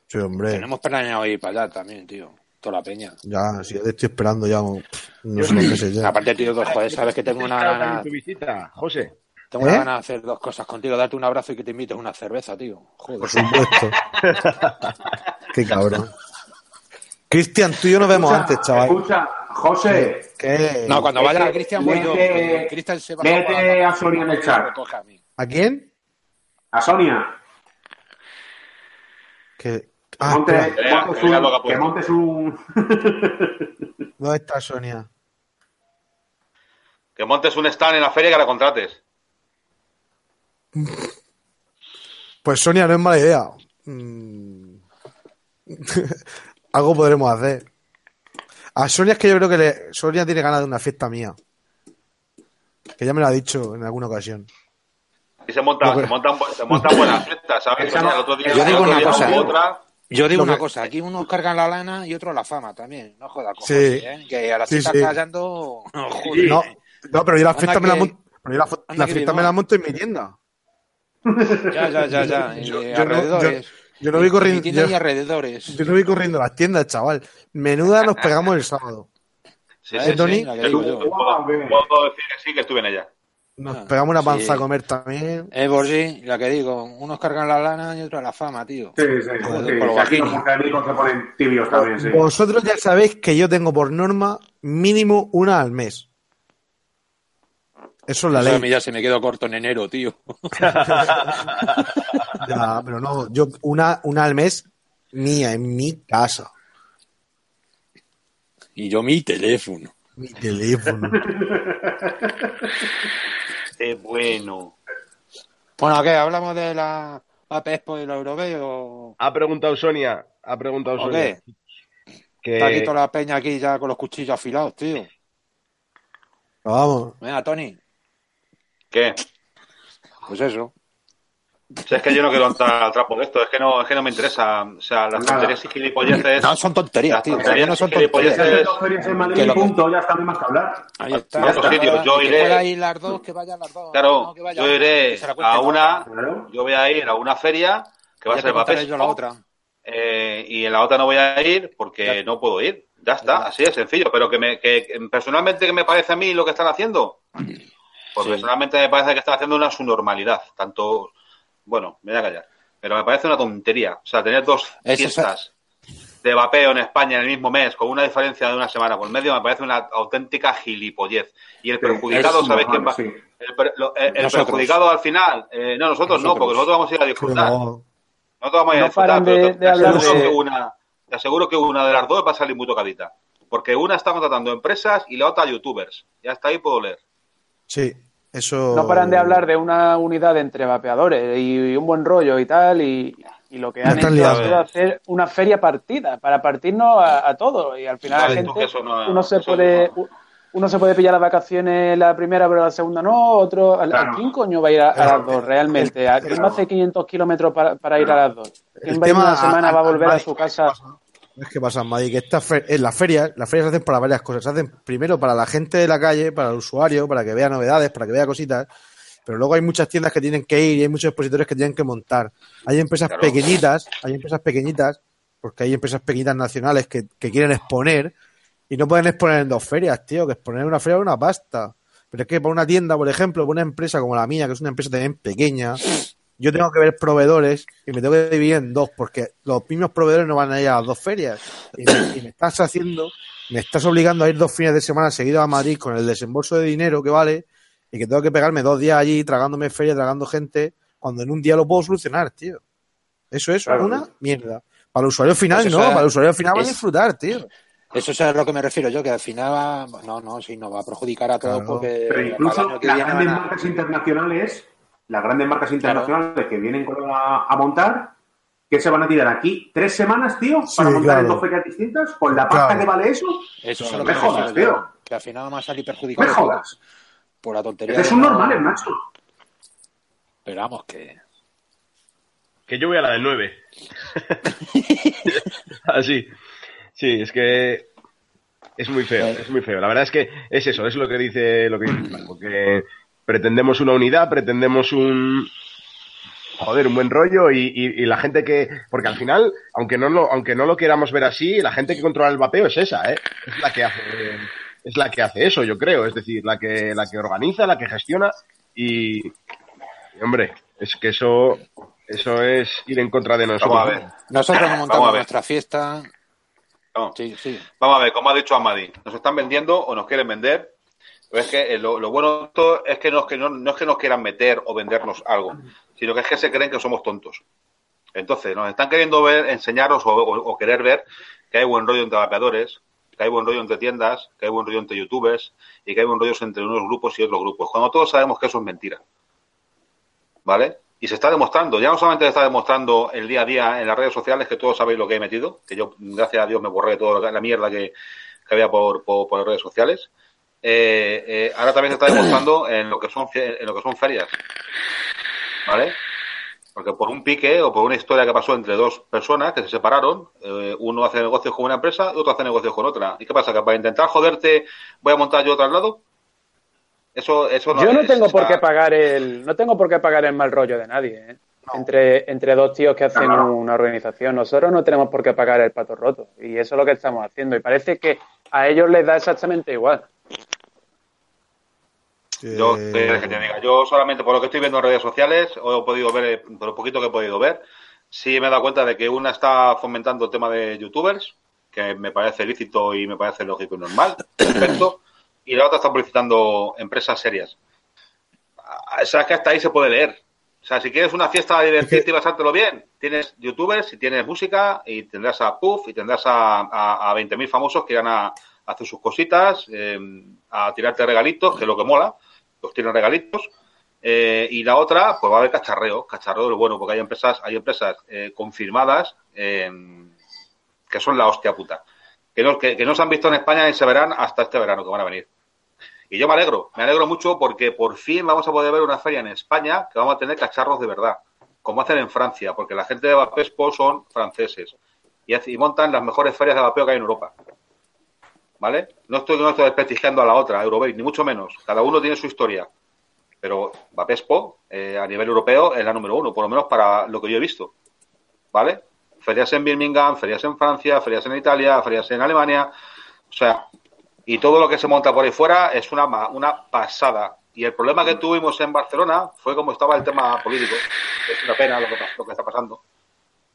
Sí, hombre. Tenemos planeado ir para allá también, tío. Toda la peña. Ya, si ya te estoy esperando ya. No sé lo que sé ya. Aparte, tío, pues, joder, sabes que tengo una gana. tu visita, José. Tengo ¿Eh? gana de hacer dos cosas contigo, darte un abrazo y que te invites una cerveza, tío. Joder. Por supuesto. [LAUGHS] Qué cabrón. Cristian, tú y yo nos vemos Escucha, antes, chaval. Escucha, José, ¿Qué? No, cuando vaya a Cristian voy yo. Cristian se va léete a Sonia en el chat. a mí. ¿A quién? a Sonia. Que... Ah, monte- que puesto. montes un. [LAUGHS] ¿Dónde está Sonia? Que montes un stand en la feria y que la contrates. Pues Sonia no es mala idea. [LAUGHS] Algo podremos hacer. A Sonia es que yo creo que le- Sonia tiene ganas de una fiesta mía. Que ya me lo ha dicho en alguna ocasión. Y se montan, se montan, bu- se montan buenas fiestas, ¿sabes? No- el otro día, Yo el digo otro una día cosa, otra. Yo digo una que- cosa, aquí unos cargan la lana y otros la fama también. No jodas, Sí. ¿eh? Que ahora Sí, se está sí. callando. No, no, pero yo la fiesta me la monto. pero yo la, la fiesta me la ¿no? monto en mi tienda. Ya, ya, ya, ya. Y Yo- yo no-. Yo no voy Y corriendo. Yo, yo no voy corriendo a las tiendas, chaval. Menuda nos pegamos el sábado. Sí, ¿Eh, sí. Tony? Que. Puedo, puedo decir que sí, que estuve en ella. Nos Ah, pegamos una panza sí. a comer también. Eh, por sí, la que digo. Unos cargan la lana y otros la fama, tío. Sí, sí, sí. Joder, sí. aquí los se ponen tibios también, sí. Vosotros ya sabéis que yo tengo por norma mínimo una al mes. Eso es la ley. mí ya se me quedó corto en enero, tío. [LAUGHS] [LAUGHS] Ya, pero no, yo una, una al mes mía, en mi casa. Y yo mi teléfono. Mi teléfono. [LAUGHS] Qué bueno. Bueno, ¿qué? ¿Hablamos de la AP Expo y la Europeo? Ha preguntado Sonia, ha preguntado ¿O Sonia. qué? Que, Está aquí toda la peña aquí ya con los cuchillos afilados, tío. Vamos. Venga, Tony. ¿Qué? Pues eso. Si es que yo no quiero entrar al trapo de esto, es que no, es que no me interesa. O sea, las Nada. tonterías y gilipolleces. No, son tonterías, Las tío. tonterías no son tonterías. Ferias en Madrid Que y lo punto, ya está, no hay más que hablar. Ahí está. a otros sitios, yo Que iré- ir las dos, que vayan las dos. Claro, No, que vaya yo iré que a una, Claro. yo voy a ir a una feria que va a Ya ser yo la otra. eh, y en la otra no voy a ir porque Ya. no puedo ir. Ya está, así de sencillo. Pero que, me, que que personalmente, ¿qué me parece a mí lo que están haciendo? Pues Sí. personalmente me parece que están haciendo una subnormalidad. Tanto, bueno, me voy a callar. Pero me parece una tontería. O sea, tener dos fiestas de vapeo en España en el mismo mes con una diferencia de una semana por medio me parece una auténtica gilipollez. Y el Sí, perjudicado, es ¿sabéis quién va? sí. El, per- lo- el- perjudicado al final, eh, no, nosotros, no, porque nosotros vamos a ir a disfrutar. No, Nosotros vamos a ir a disfrutar, pero te, aseguro de- que una, te aseguro que una de las dos va a salir muy tocadita. Porque una está contratando empresas y la otra youtubers. Ya está ahí, puedo leer. sí, eso. No paran de hablar de una unidad entre vapeadores y, y un buen rollo y tal, y, y lo que han hecho sido hacer una feria partida, para partirnos a, a todos. Y al final Vale, la gente, no- uno se puede... no. Uno se puede pillar las vacaciones la primera, pero la segunda no. Otro, ¿a- Claro. ¿a quién coño va a ir a, a las dos realmente? ¿A quién va a hacer 500 kilómetros para, para ir a las dos? ¿Quién El va a ir una semana, va a volver a su casa? Es que pasa, Madrid, que esta fe- en las ferias, las ferias se hacen para varias cosas. Se hacen primero para la gente de la calle, para el usuario, para que vea novedades, para que vea cositas. Pero luego hay muchas tiendas que tienen que ir y hay muchos expositores que tienen que montar. Hay empresas Claro. pequeñitas, hay empresas pequeñitas, porque hay empresas pequeñitas nacionales que, que quieren exponer y no pueden exponer en dos ferias, tío, que exponer en una feria es una pasta. Pero es que para una tienda, por ejemplo, para una empresa como la mía, que es una empresa también pequeña, yo tengo que ver proveedores y me tengo que dividir en dos, porque los mismos proveedores no van a ir a las dos ferias. Y me, y me estás haciendo, me estás obligando a ir dos fines de semana seguidos a Madrid con el desembolso de dinero que vale y que tengo que pegarme dos días allí tragándome feria, tragando gente, cuando en un día lo puedo solucionar, tío. Eso es Claro. una mierda. Para el usuario final, Pues no, eso es- para el usuario final va a disfrutar, tío. Eso es a lo que me refiero yo, que al final va... No, no, sí, nos va a perjudicar a todos Claro. porque... Pero incluso las grandes marcas internacionales, las grandes marcas internacionales que vienen con a, a montar, que se van a tirar aquí tres semanas, tío, Sí, para montar en dos ferias distintas, con la pasta Claro. que vale eso. Eso es lo me que me jodas, tío. Que al final vamos a salir No perjudicados me todos jodas. por la tontería. Es de son no- normales, macho. Pero vamos, que... que yo voy a la del 9. [LAUGHS] Así. Sí, es que es muy feo, es muy feo. La verdad es que es eso, es lo que dice lo que dice que pretendemos una unidad, pretendemos un joder, un buen rollo y, y- y la gente que porque al final, aunque no lo aunque no lo queramos ver así, la gente que controla el vapeo es esa, ¿eh? Es la que hace es la que hace eso, yo creo, es decir, la que la que organiza, la que gestiona y, y, hombre, es que eso eso es ir en contra de nosotros. Vamos a ver. Nosotros nos [COUGHS] Vamos a montamos ver. nuestra fiesta... No. Sí, sí. Vamos a ver, como ha dicho Amadi, nos están vendiendo o nos quieren vender. Es que eh, lo, bueno de esto es que, no, es que no, no es que nos quieran meter o vendernos algo, sino que es que se creen que somos tontos. Entonces, nos están queriendo ver, enseñarnos o, querer ver que hay buen rollo entre vapeadores, que hay buen rollo entre tiendas, que hay buen rollo entre youtubers y que hay buen rollo entre unos grupos y otros grupos. Cuando todos sabemos que eso es mentira. ¿Vale? Y se está demostrando, ya no solamente se está demostrando el día a día en las redes sociales, que todos sabéis lo que he metido, que yo, gracias a Dios, me borré toda la mierda que, había por, por, por redes sociales. Eh, eh, ahora también se está demostrando en lo que son en lo que son ferias, ¿vale? Porque por un pique o por una historia que pasó entre dos personas que se separaron, eh, uno hace negocios con una empresa y otro hace negocios con otra. ¿Y qué pasa? ¿Que para intentar joderte voy a montar yo otro al lado? Eso, eso no Yo no es, tengo por qué pagar el, no tengo por qué pagar el mal rollo de nadie, ¿eh? entre, entre dos tíos que hacen una organización. Nosotros no tenemos por qué pagar el pato roto. Y eso es lo que estamos haciendo. Y parece que a ellos les da exactamente igual. Yo, Eh, ¿qué quieres que te diga? Yo solamente por lo que estoy viendo en redes sociales, o he podido ver, eh, por lo poquito que he podido ver, sí me he dado cuenta de que una está fomentando el tema de youtubers, que me parece lícito y me parece lógico y normal, [COUGHS] perfecto, y la otra está publicitando empresas serias. Ah, O sea, es que hasta ahí se puede leer. O sea, si quieres una fiesta de divertirte y pasártelo bien, tienes youtubers y tienes música y tendrás a Puff y tendrás a, a, a 20.000 famosos que irán a, a hacer sus cositas, eh, a tirarte regalitos, que es lo que mola, los tienen regalitos. Eh, y la otra, pues va a haber cacharreo, cacharreo de bueno, porque hay empresas, hay empresas eh, confirmadas eh, que son la hostia puta. Que no, que, no se han visto en España y se verán hasta este verano que van a venir. Y yo me alegro, me alegro mucho porque por fin vamos a poder ver una feria en España que vamos a tener cacharros de verdad, como hacen en Francia, porque la gente de Vapespo son franceses y, hace- y montan las mejores ferias de vapeo que hay en Europa. ¿Vale? No estoy, no estoy desprestigiando a la otra, a ni mucho menos. Cada uno tiene su historia. Pero Vapespo, eh, a nivel europeo, es la número uno, por lo menos para lo que yo he visto. ¿Vale? Ferias en Birmingham, ferias en Francia, ferias en Italia, ferias en Alemania. O sea, y todo lo que se monta por ahí fuera es una, una pasada. Y el problema que tuvimos en Barcelona fue como estaba el tema político. Es una pena lo que, pa- lo que está pasando.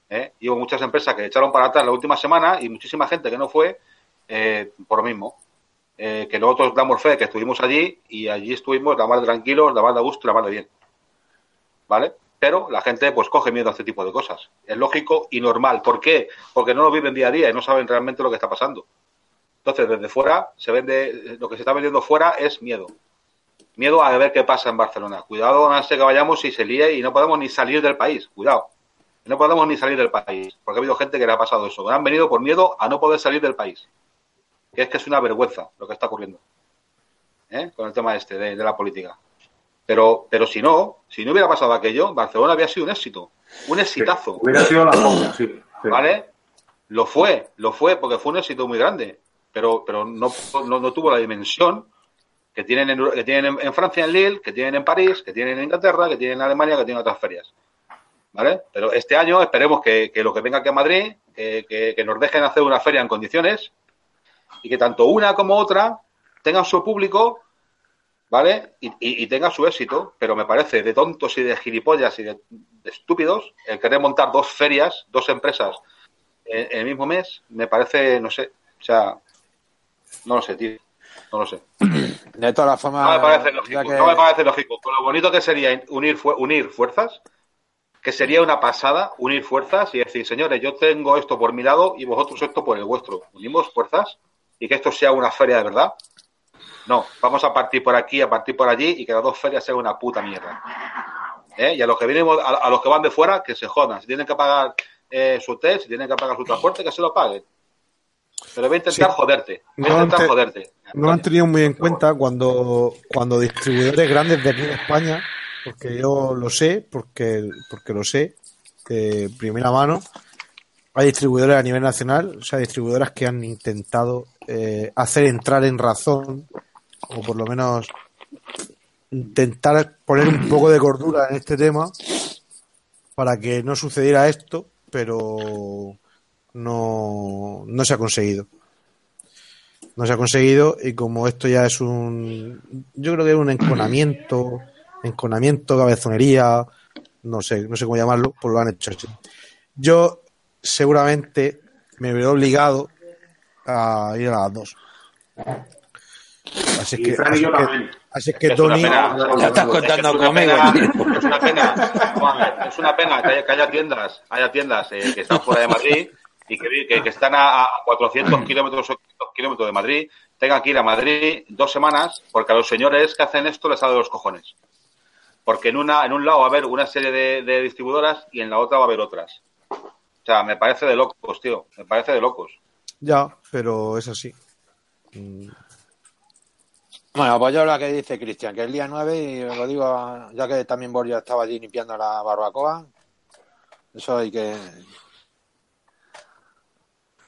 ¿eh? Y hubo muchas empresas que echaron para atrás la última semana y muchísima gente que no fue eh, por lo mismo. Eh, que nosotros damos fe que estuvimos allí y allí estuvimos la más tranquilos, la más de gusto la más de bien. ¿Vale? Pero la gente pues coge miedo a este tipo de cosas. Es lógico y normal. ¿Por qué? Porque no lo viven día a día y no saben realmente lo que está pasando. Entonces, desde fuera, se vende, lo que se está vendiendo fuera es miedo. Miedo a ver qué pasa en Barcelona. Cuidado, no sé que vayamos y se líe y no podemos ni salir del país. Cuidado. No podemos ni salir del país. Porque ha habido gente que le ha pasado eso. Han venido por miedo a no poder salir del país. Que es que es una vergüenza lo que está ocurriendo. ¿Eh? Con el tema este de, de la política. Pero, pero si no, si no hubiera pasado aquello, Barcelona había sido un éxito. Un exitazo. Hubiera sido la polla, sí. sí. ¿Vale? Lo fue, lo fue, porque fue un éxito muy grande, pero, pero no, no, no tuvo la dimensión que tienen, en, que tienen en, en Francia, en Lille, que tienen en París, que tienen en Inglaterra, que tienen en Alemania, que tienen en otras ferias. ¿Vale? Pero este año esperemos que, que lo que venga aquí a Madrid, que, que, que nos dejen hacer una feria en condiciones y que tanto una como otra tengan su público, ¿vale? Y, y, y tenga su éxito, pero me parece de tontos y de gilipollas y de, de estúpidos el querer montar dos ferias, dos empresas en, en el mismo mes, me parece, no sé, o sea, no lo sé, tío, no lo sé. De todas formas, No me parece lógico, que- no me parece lógico. Con lo bonito que sería unir, unir fuerzas, que sería una pasada unir fuerzas y decir, señores, yo tengo esto por mi lado y vosotros esto por el vuestro. Unimos fuerzas y que esto sea una feria de verdad. No, vamos a partir por aquí, a partir por allí y que las dos ferias sean una puta mierda. ¿Eh? Y a los que vienen, a, a los que van de fuera, que se jodan. Si tienen que pagar eh, su hotel, si tienen que pagar su transporte, que se lo paguen. Pero voy a intentar Sí. joderte. Voy a intentar ante- joderte. No han tenido muy en cuenta cuando, cuando distribuidores grandes de aquí de España, porque yo lo sé, porque, porque lo sé, de primera mano, hay distribuidores a nivel nacional, o sea, distribuidoras que han intentado eh, hacer entrar en razón, o por lo menos intentar poner un poco de cordura en este tema para que no sucediera esto, pero no, no se ha conseguido. No se ha conseguido y como esto ya es un yo creo que es un enconamiento enconamiento cabezonería no sé no sé cómo llamarlo pues lo han hecho así. Yo seguramente me veré obligado a ir a las dos así Y que Fran y así yo es que, también. así es que Es una Tony pena. Ya estás Es que contando es una conmigo, pena. Es una pena. Es una pena que haya, que haya tiendas, haya tiendas eh, que están fuera de Madrid y que, que, que están a, a 400 kilómetros o 500 kilómetros de Madrid, tengan que ir a Madrid dos semanas porque a los señores que hacen esto les sale de los cojones. Porque en una en un lado va a haber una serie de, de distribuidoras y en la otra va a haber otras. O sea, me parece de locos, tío. Me parece de locos. ya pero es así Mm, Bueno, pues yo lo que dice Cristian, que el día 9, y lo digo, ya que también Borja estaba allí limpiando la barbacoa, eso hay que...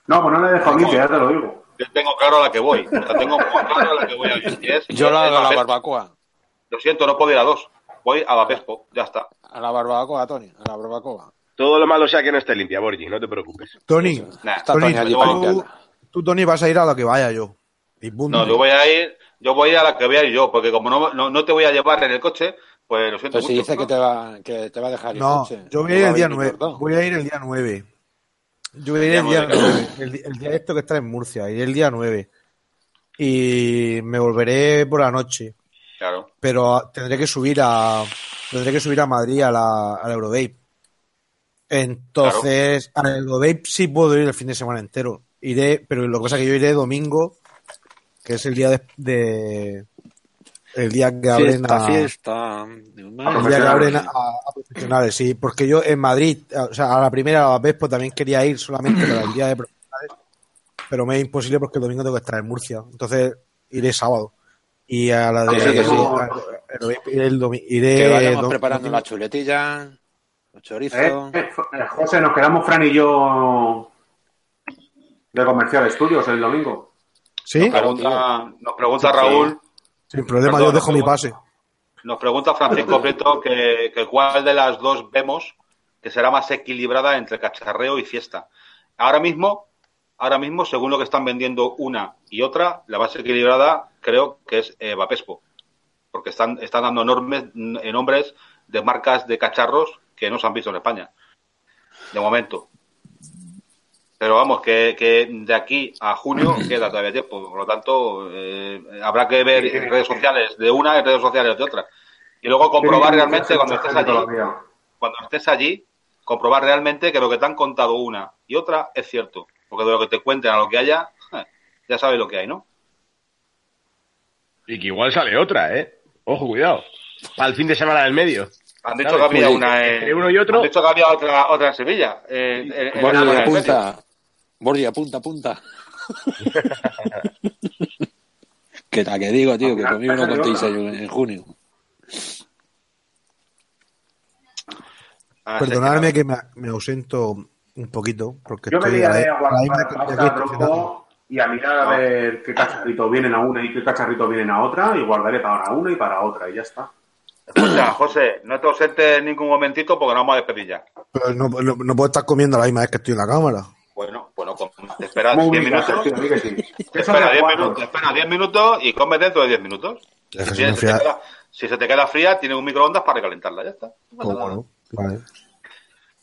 No, pues no le dejo limpia, ya te lo digo. Yo tengo claro a la que voy. O sea, tengo claro a la que voy a ir. Y es- Yo la hago a la barbacoa, Lo siento, no puedo ir a dos. Voy a Bapespo, ya está. a la barbacoa, Tony, a la barbacoa. Todo lo malo sea que no esté limpia, Borgi, no te preocupes. Tony, Nah. Tony, Tony allí tú- tú, Tony, vas a ir a lo que vaya yo. Y. No, yo voy a ir, yo voy a la que voy a ir yo, porque como no, no, no te voy a llevar en el coche, pues lo siento Entonces si mucho. dice que te va, que te va a dejar el No, coche, yo voy a ir el día venir 9. los dos. Voy a ir el día 9. Yo voy a ir el día 9. 9. El, el día esto que está en Murcia. Iré el día 9. Y me volveré por la noche. Claro. Pero tendré que subir a tendré que subir a Madrid a la, a la Eurovape. Entonces, a la Eurovape sí puedo ir el fin de semana entero. Iré, pero lo que pasa es que yo iré domingo, que es el día de, de- el día que abren Fiesta, a, fiesta. el día que abren a, a profesionales, sí, porque yo en Madrid, o sea, a la primera vez pues también quería ir solamente para el día de profesionales, pero me es imposible porque el domingo tengo que estar en Murcia, entonces iré sábado. Y a la de Que sí, que sí. a- a- iré el domi- iré Que vayamos preparando la chuletilla, Eh, eh, eh, José, nos quedamos Fran y yo de Comercial Estudios el domingo. Sí, Pregunta, nos pregunta Raúl, sin problema, Perdón, yo dejo mi pase. nos pregunta Francisco Prieto que, que cuál de las dos vemos que será más equilibrada entre cacharreo y fiesta. Ahora mismo, ahora mismo, según lo que están vendiendo una y otra, la más equilibrada creo que es eh, Vapespo, porque están, están dando enormes nombres de marcas de cacharros que no se han visto en España, de momento. Pero vamos, que, que de aquí a junio [CLEARS THROAT] queda todavía tiempo, por lo tanto, eh, habrá que ver en redes sociales de una y redes sociales de otra. Y luego comprobar realmente cuando estés allí, cuando estés allí, comprobar realmente que lo que te han contado una y otra es cierto. Porque de lo que te cuenten a lo que haya, [LAUGHS] ya sabes lo que hay, ¿no? Y que igual sale otra, ¿eh? Ojo, cuidado. Para el fin de semana del medio. Han dicho que había una entre uno y otro- Han dicho que había otra, otra en Sevilla. eh, en- apunta. Borgi, apunta, apunta. [LAUGHS] que la que digo, tío, que conmigo no contéis en, junio. Ah, sí, Perdonadme que que me, me ausento un poquito, porque Yo me estoy a liaré a a rojo y a mirar a ver qué cacharritos vienen a una y qué cacharritos vienen a otra y guardaré para una y para otra y ya está. Escucha, [CLEARS THROAT] José, no te ausentes en ningún momentito porque nos vamos a despedir ya. Pero no, no, no puedo estar comiendo a la misma vez que estoy en la cámara. Bueno, bueno, con- te esperas Muy 10 bien, minutos. tío, di que sí. Te Eso espera de 10 cuatro. minutos, te espera 10 minutos y come dentro de 10 minutos. Es que Si se te queda, si se te queda fría, tienes un microondas para recalentarla, ya está. No pasa Como nada. no, vale.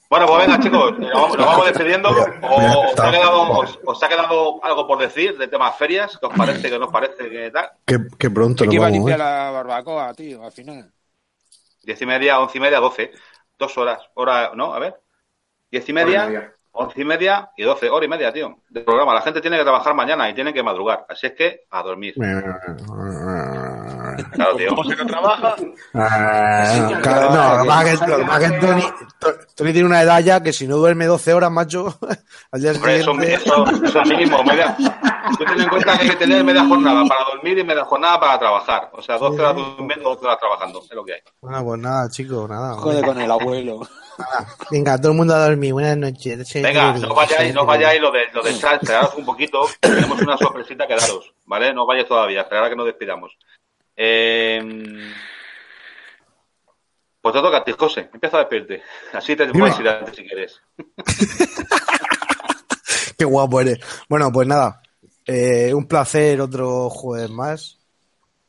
Bueno, pues venga, chicos, nos vamos, nos vamos despidiendo. O, os, ha quedado, os, os ha quedado algo por decir de temas ferias? ¿Qué os parece? ¿Qué nos parece? ¿Qué tal? Qué, qué pronto Es nos que iba a vamos, limpiar ¿eh? la barbacoa, tío, al final. Diez y media, once y media, doce. Dos horas. Hora, ¿no? A ver. Diez y media. once y media y doce. Hora y media, tío, de programa. La gente tiene que trabajar mañana y tiene que madrugar. Así es que a dormir. Claro, tío. ¿Cómo se no trabaja? Ah, claro, no, lo que pasa es que- lo Tony, To- Tony tiene una edad ya que si no duerme 12 horas, macho, [LAUGHS] al día Hombre, eso, siguiente... eso, eso es mínimo. Media, tú ten en cuenta que hay que tener media jornada para dormir y media jornada para trabajar. O sea, 12 horas durmiendo, 12 horas trabajando. Es lo que hay. Bueno, pues nada, chicos, nada. Joder con el abuelo. Venga, todo el mundo a dormir. Buenas noches. Venga, no vayáis, no vayáis lo de, lo de chat, esperaros un poquito, tenemos una sorpresita que daros, ¿vale? No vayáis todavía, esperad a que nos despidamos. Eh, pues te toca a ti, José, empieza a despedirte. Así te puedes ir antes si quieres. [LAUGHS] Qué guapo eres. Bueno, pues nada. eh, un placer otro jueves más.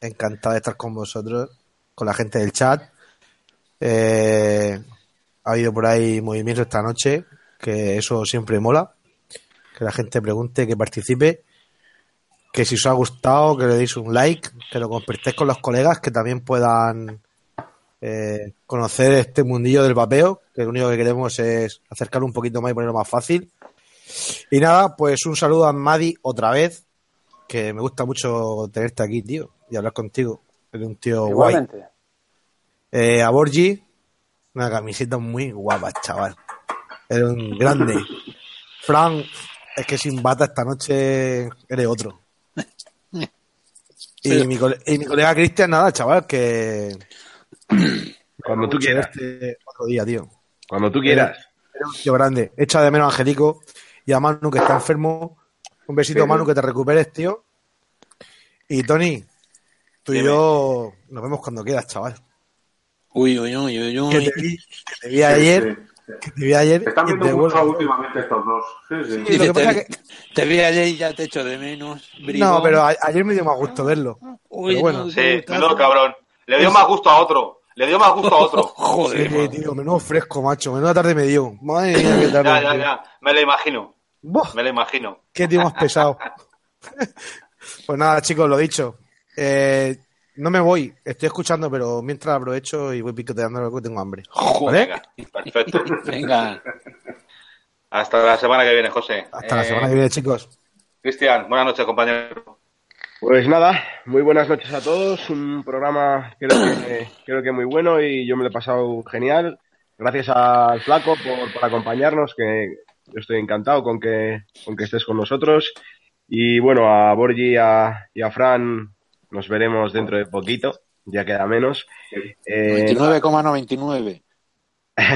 Encantado de estar con vosotros, con la gente del chat. Eh, ha habido por ahí movimiento esta noche, que eso siempre mola. Que la gente pregunte, que participe. Que si os ha gustado, que le deis un like, que lo compartáis con los colegas, que también puedan eh, conocer este mundillo del vapeo, que lo único que queremos es acercarlo un poquito más y ponerlo más fácil. Y nada, pues un saludo a Madi otra vez, que me gusta mucho tenerte aquí, tío, y hablar contigo. Eres un tío guay. Eh, a Borgi, una camiseta muy guapa, chaval. Eres un grande. Fran, es que sin bata esta noche eres otro. Y, mi, cole- y mi colega Cristian, nada, chaval, que. Cuando tú quieras. Este otro día, tío. Cuando tú quieras. Era un tío grande. Echa de menos a Angelico y a Manu, que está enfermo. Un besito, Sí, Manu, que te recuperes, tío. Y Tony, tú y yo nos vemos cuando quieras, chaval. Uy, uy, uy, uy, Que uy. te vi, que te vi ayer, Sí, sí. Que te vi ayer. Están y te viendo mucho vuelvo. últimamente estos dos. Sí, sí. Sí, que te, vi ayer y ya te echo de menos. No, bribón. pero a- ayer me dio más gusto verlo. Uy, pero bueno. no, Sí, menudo cabrón. Le dio más gusto a otro. Le dio más gusto a otro. [LAUGHS] Joder, Sí, tío, menudo fresco, macho. Menuda tarde me dio. Madre mía, qué tarde. Ya, ya, ya. Me lo imagino. Buah, Me lo imagino. qué tío más pesado. [LAUGHS] pues nada, chicos, lo dicho. Eh, no me voy, estoy escuchando, pero mientras aprovecho y voy picoteando algo que tengo hambre. Joder. Venga, perfecto. [LAUGHS] Venga. Hasta la semana que viene, José. Hasta la Eh, semana que viene, chicos. Cristian, buenas noches, compañero. Pues nada, muy buenas noches a todos. Un programa creo que, creo que muy bueno y yo me lo he pasado genial. Gracias al Flaco por, por acompañarnos, que yo estoy encantado con que, con que estés con nosotros. Y bueno, a Borgi y a, y a Fran nos veremos dentro de poquito, ya queda menos. Eh, 99,99.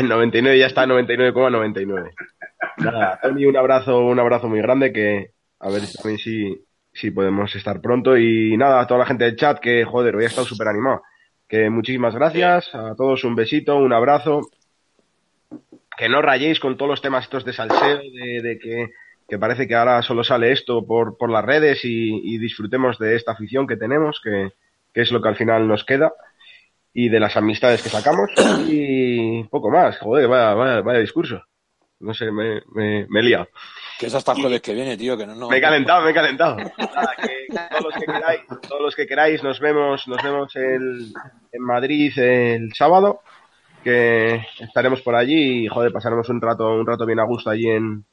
99 [LAUGHS] ya está 99,99. Nada, Tony, un abrazo, un abrazo muy grande que a ver también si, si podemos estar pronto. Y nada, a toda la gente del chat que, joder, hoy ha estado súper animado. Que muchísimas gracias, a todos un besito, un abrazo. Que no rayéis con todos los temas estos de salseo, de, de que, que parece que ahora solo sale esto por, por las redes y, y disfrutemos de esta afición que tenemos, que, que es lo que al final nos queda y de las amistades que sacamos y poco más. Joder, vaya, vaya, vaya discurso. No sé, me, me, me he liado. Que es hasta el jueves que viene, tío. Que no, no. Me he calentado, me he calentado. Nada, que todos los que queráis, todos los que queráis, nos vemos, nos vemos el- en Madrid el sábado, que estaremos por allí y joder, pasaremos un rato, un rato bien a gusto allí en,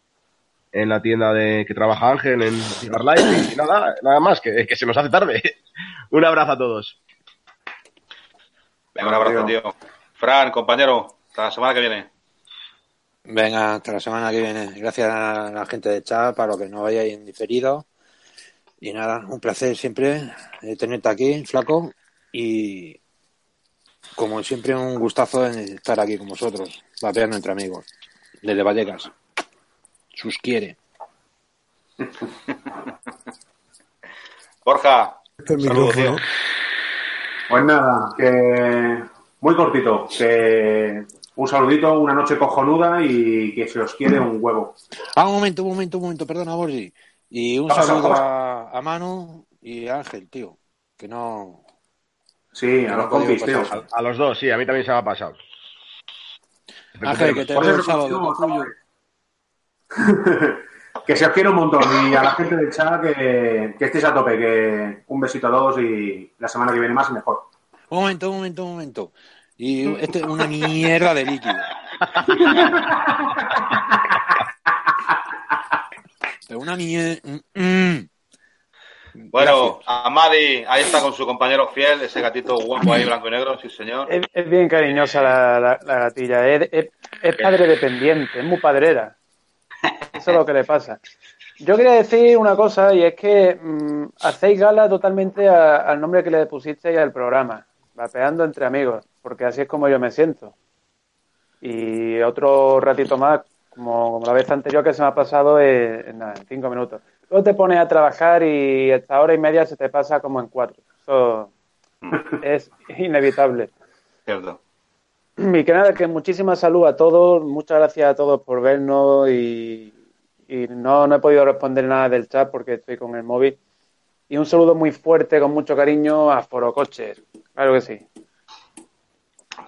en la tienda de que trabaja Ángel en Cigar Life y nada, nada más, que, que se nos hace tarde. [LAUGHS] Un abrazo a todos. Venga, un abrazo, tío. Fran, compañero, hasta la semana que viene. Venga, hasta la semana que viene. Gracias a la gente de chat para lo que no vayáis en diferido. Y nada, un placer siempre eh, tenerte aquí, flaco. Y como siempre, un gustazo en estar aquí con vosotros, vapeando entre amigos. Desde Vallecas. Sus quiere. Borja, Este es micrófono. Pues nada, que muy cortito, que un saludito, una noche cojonuda y que se os quiere un huevo. Ah, un momento, un momento, un momento, perdona, Borgi. Y un saludo a, a Manu y a Ángel, tío. Que no. Sí, a los compis, tío. A, a los dos, sí, a mí también se me ha pasado. Ángel, que te veo el sábado. [LAUGHS] Que se os quiere un montón y a la gente del chat que, que estéis a tope, que un besito a todos y la semana que viene más y mejor. Un momento, un momento, un momento. Y este es una mierda de líquido. [LAUGHS] Pero una mierda. Bueno, Amadi, ahí está con su compañero fiel, ese gatito guapo ahí, blanco y negro, sí señor. Es, es bien cariñosa la, la- la gatilla. Es, es- es padre dependiente, es muy padrera. Eso es lo que le pasa. Yo quería decir una cosa y es que mm, hacéis gala totalmente a- al nombre que le pusisteis al programa, vapeando entre amigos, porque así es como yo me siento. Y otro ratito más, como, como la vez anterior que se me ha pasado, eh, en, nada, en cinco minutos. Luego te pones a trabajar y esta hora y media se te pasa como en cuatro. Eso es inevitable. Cierto. Y que nada, que muchísima salud a todos, muchas gracias a todos por vernos y, y no, no he podido responder nada del chat porque estoy con el móvil. Y un saludo muy fuerte, con mucho cariño a Forocoches. Claro que sí.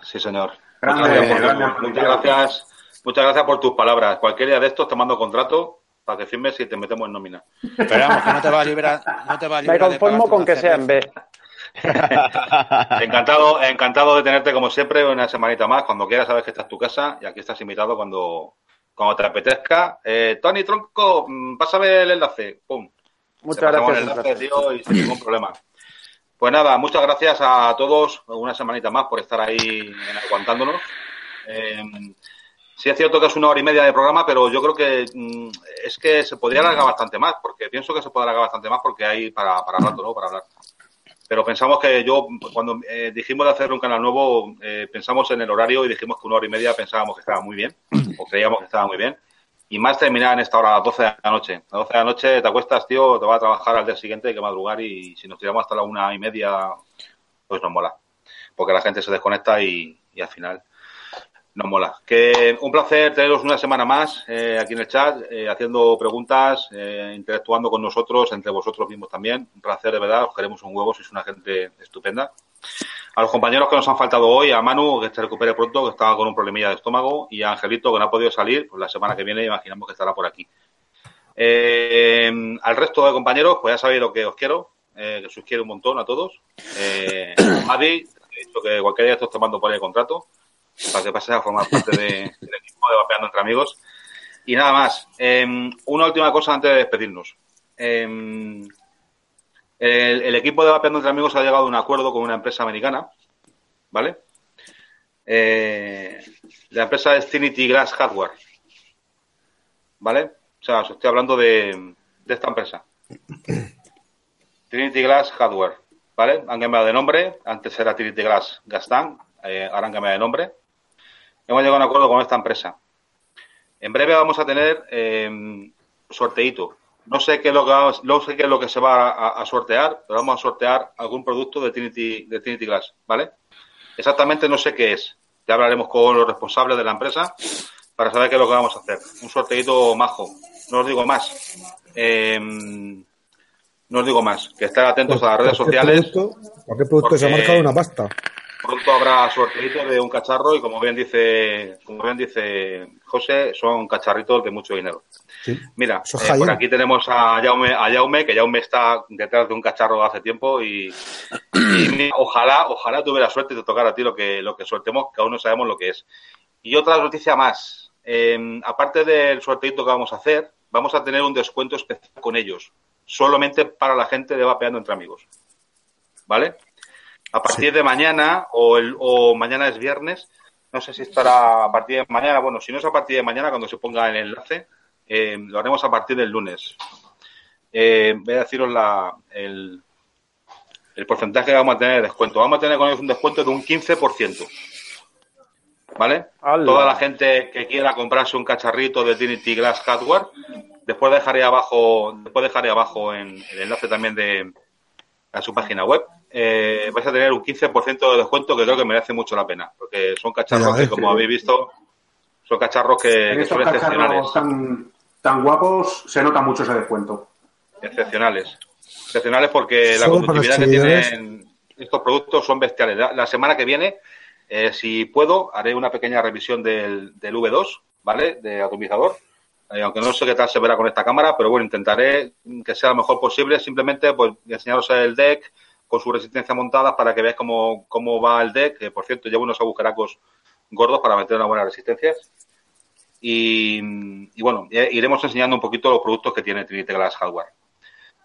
Sí, señor. Muchas, gracias muchas gracias, muchas gracias por tus palabras. Cualquier día de estos te mando contrato para que firmes y te metemos en nómina. Pero vamos, que no te va a liberar. No te va a Me liberar de conformo con que sea en. B. [LAUGHS] Encantado, encantado de tenerte como siempre una semanita más. Cuando quieras sabes que esta es tu casa y aquí estás invitado cuando, cuando te apetezca. Eh, Tony Tronco, mm, pásame el enlace. Pum. Muchas gracias. el enlace, tío, y sin ningún problema. Pues nada, muchas gracias a todos, una semanita más por estar ahí aguantándonos. Eh, sí es cierto que es una hora y media de programa, pero yo creo que mm, es que se podría alargar bastante más, porque pienso que se puede alargar bastante más porque hay para, para rato, ¿no? Para hablar. Pero pensamos que yo, cuando eh, dijimos de hacer un canal nuevo, eh, pensamos en el horario y dijimos que una hora y media pensábamos que estaba muy bien, [CLEARS THROAT] o creíamos que estaba muy bien. Y más terminar en esta hora a las 12 de la noche. A las 12 de la noche te acuestas, tío, te vas a trabajar al día siguiente, hay que madrugar y si nos tiramos hasta la una y media, pues nos mola. Porque la gente se desconecta y, y al final nos mola. Que un placer teneros una semana más eh, aquí en el chat, eh, haciendo preguntas, eh, interactuando con nosotros, entre vosotros mismos también. Un placer, de verdad, os queremos un huevo, sois una gente estupenda. A los compañeros que nos han faltado hoy, a Manu, que se recupere pronto, que estaba con un problemilla de estómago, y a Angelito, que no ha podido salir, pues la semana que viene imaginamos que estará por aquí. Eh, al resto de compañeros, pues ya sabéis lo que os quiero, eh, que os quiero un montón a todos. Eh, [COUGHS] dicho que cualquier día estoy tomando por ahí el contrato para que pases a formar parte de, del equipo de Vapeando entre Amigos. Y nada más. Eh, una última cosa antes de despedirnos. Eh, el, equipo de Vapeando entre Amigos ha llegado a un acuerdo con una empresa americana, ¿vale? Eh, la empresa es Trinity Glass Hardware, ¿vale? O sea, os estoy hablando de, esta empresa. [COUGHS] Trinity Glass Hardware, ¿vale? Han cambiado de nombre, antes era Trinity Glass Gastan, eh, ahora han cambiado de nombre. Hemos llegado a un acuerdo con esta empresa. En breve vamos a tener eh, sorteito. No sé qué es lo que vamos, no sé qué es lo que se va a, a, sortear, pero vamos a sortear algún producto de Trinity, de Trinity Glass, ¿vale? Exactamente no sé qué es. Ya hablaremos con los responsables de la empresa para saber qué es lo que vamos a hacer. Un sorteito majo. No os digo más. Eh, no os digo más. Que estén atentos a las redes sociales. Producto, ¿Por qué producto se ha marcado una pasta? Pronto habrá sorteito de un cacharro y como bien dice, como bien dice José, son cacharritos de mucho dinero. Sí. Mira, eh, por aquí tenemos a Jaume, a Jaume, que Jaume está detrás de un cacharro hace tiempo y, y [CLEARS THROAT] mira, ojalá, ojalá tuviera suerte de tocar a ti lo que, lo que sueltemos, que aún no sabemos lo que es. Y otra noticia más. Eh, aparte del sorteito que vamos a hacer, vamos a tener un descuento especial con ellos, solamente para la gente de Vapeando entre Amigos. ¿Vale? A partir sí. de mañana, o, el, o mañana es viernes, no sé si estará a partir de mañana, bueno, si no es a partir de mañana cuando se ponga el enlace, eh, lo haremos a partir del lunes. Eh, voy a deciros la, el, el porcentaje que vamos a tener de descuento. Vamos a tener con ellos un descuento de un 15%. ¿Vale? ¡Hala! Toda la gente que quiera comprarse un cacharrito de Trinity Glass Hardware, después dejaré abajo, después dejaré abajo en el enlace también de a su página web, eh, vais a tener un 15% de descuento que creo que merece mucho la pena, porque son cacharros que, como habéis visto, son cacharros que, que son excepcionales. Tan, tan guapos, se nota mucho ese descuento. Excepcionales. Excepcionales porque la conductividad que tienen estos productos son bestiales. La, la semana que viene, eh, si puedo, haré una pequeña revisión del, del V2, ¿vale? De atomizador eh, aunque no sé qué tal se verá con esta cámara, pero bueno, intentaré que sea lo mejor posible, simplemente pues enseñaros el deck con su resistencia montada para que veáis cómo, cómo va el deck, por cierto llevo unos agujeracos gordos para meter una buena resistencia. Y, bueno, iremos enseñando un poquito los productos que tiene Trinity Glass Hardware.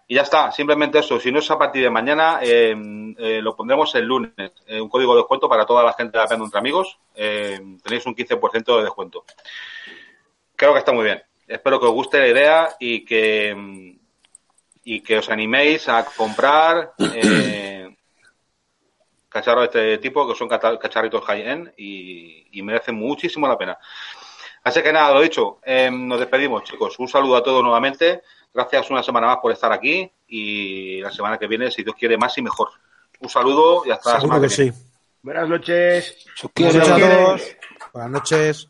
Y ya está, simplemente eso. Si no es a partir de mañana, eh, eh, lo pondremos el lunes. Eh, un código de descuento para toda la gente de Apeando Entre Amigos. tenéis un 15% de descuento. Creo que está muy bien espero que os guste la idea y que, y que os animéis a comprar [CLEARS THROAT] eh, cacharros de este tipo, que son cacharritos high-end y, y, merecen muchísimo la pena. Así que nada, lo dicho, eh, nos despedimos, chicos. Un saludo a todos nuevamente. Gracias una semana más por estar aquí y la semana que viene, si Dios quiere, más y mejor. Un saludo y hasta Seguro la semana que, que sí. Buenas noches. Buenas noches a todos. Buenas noches.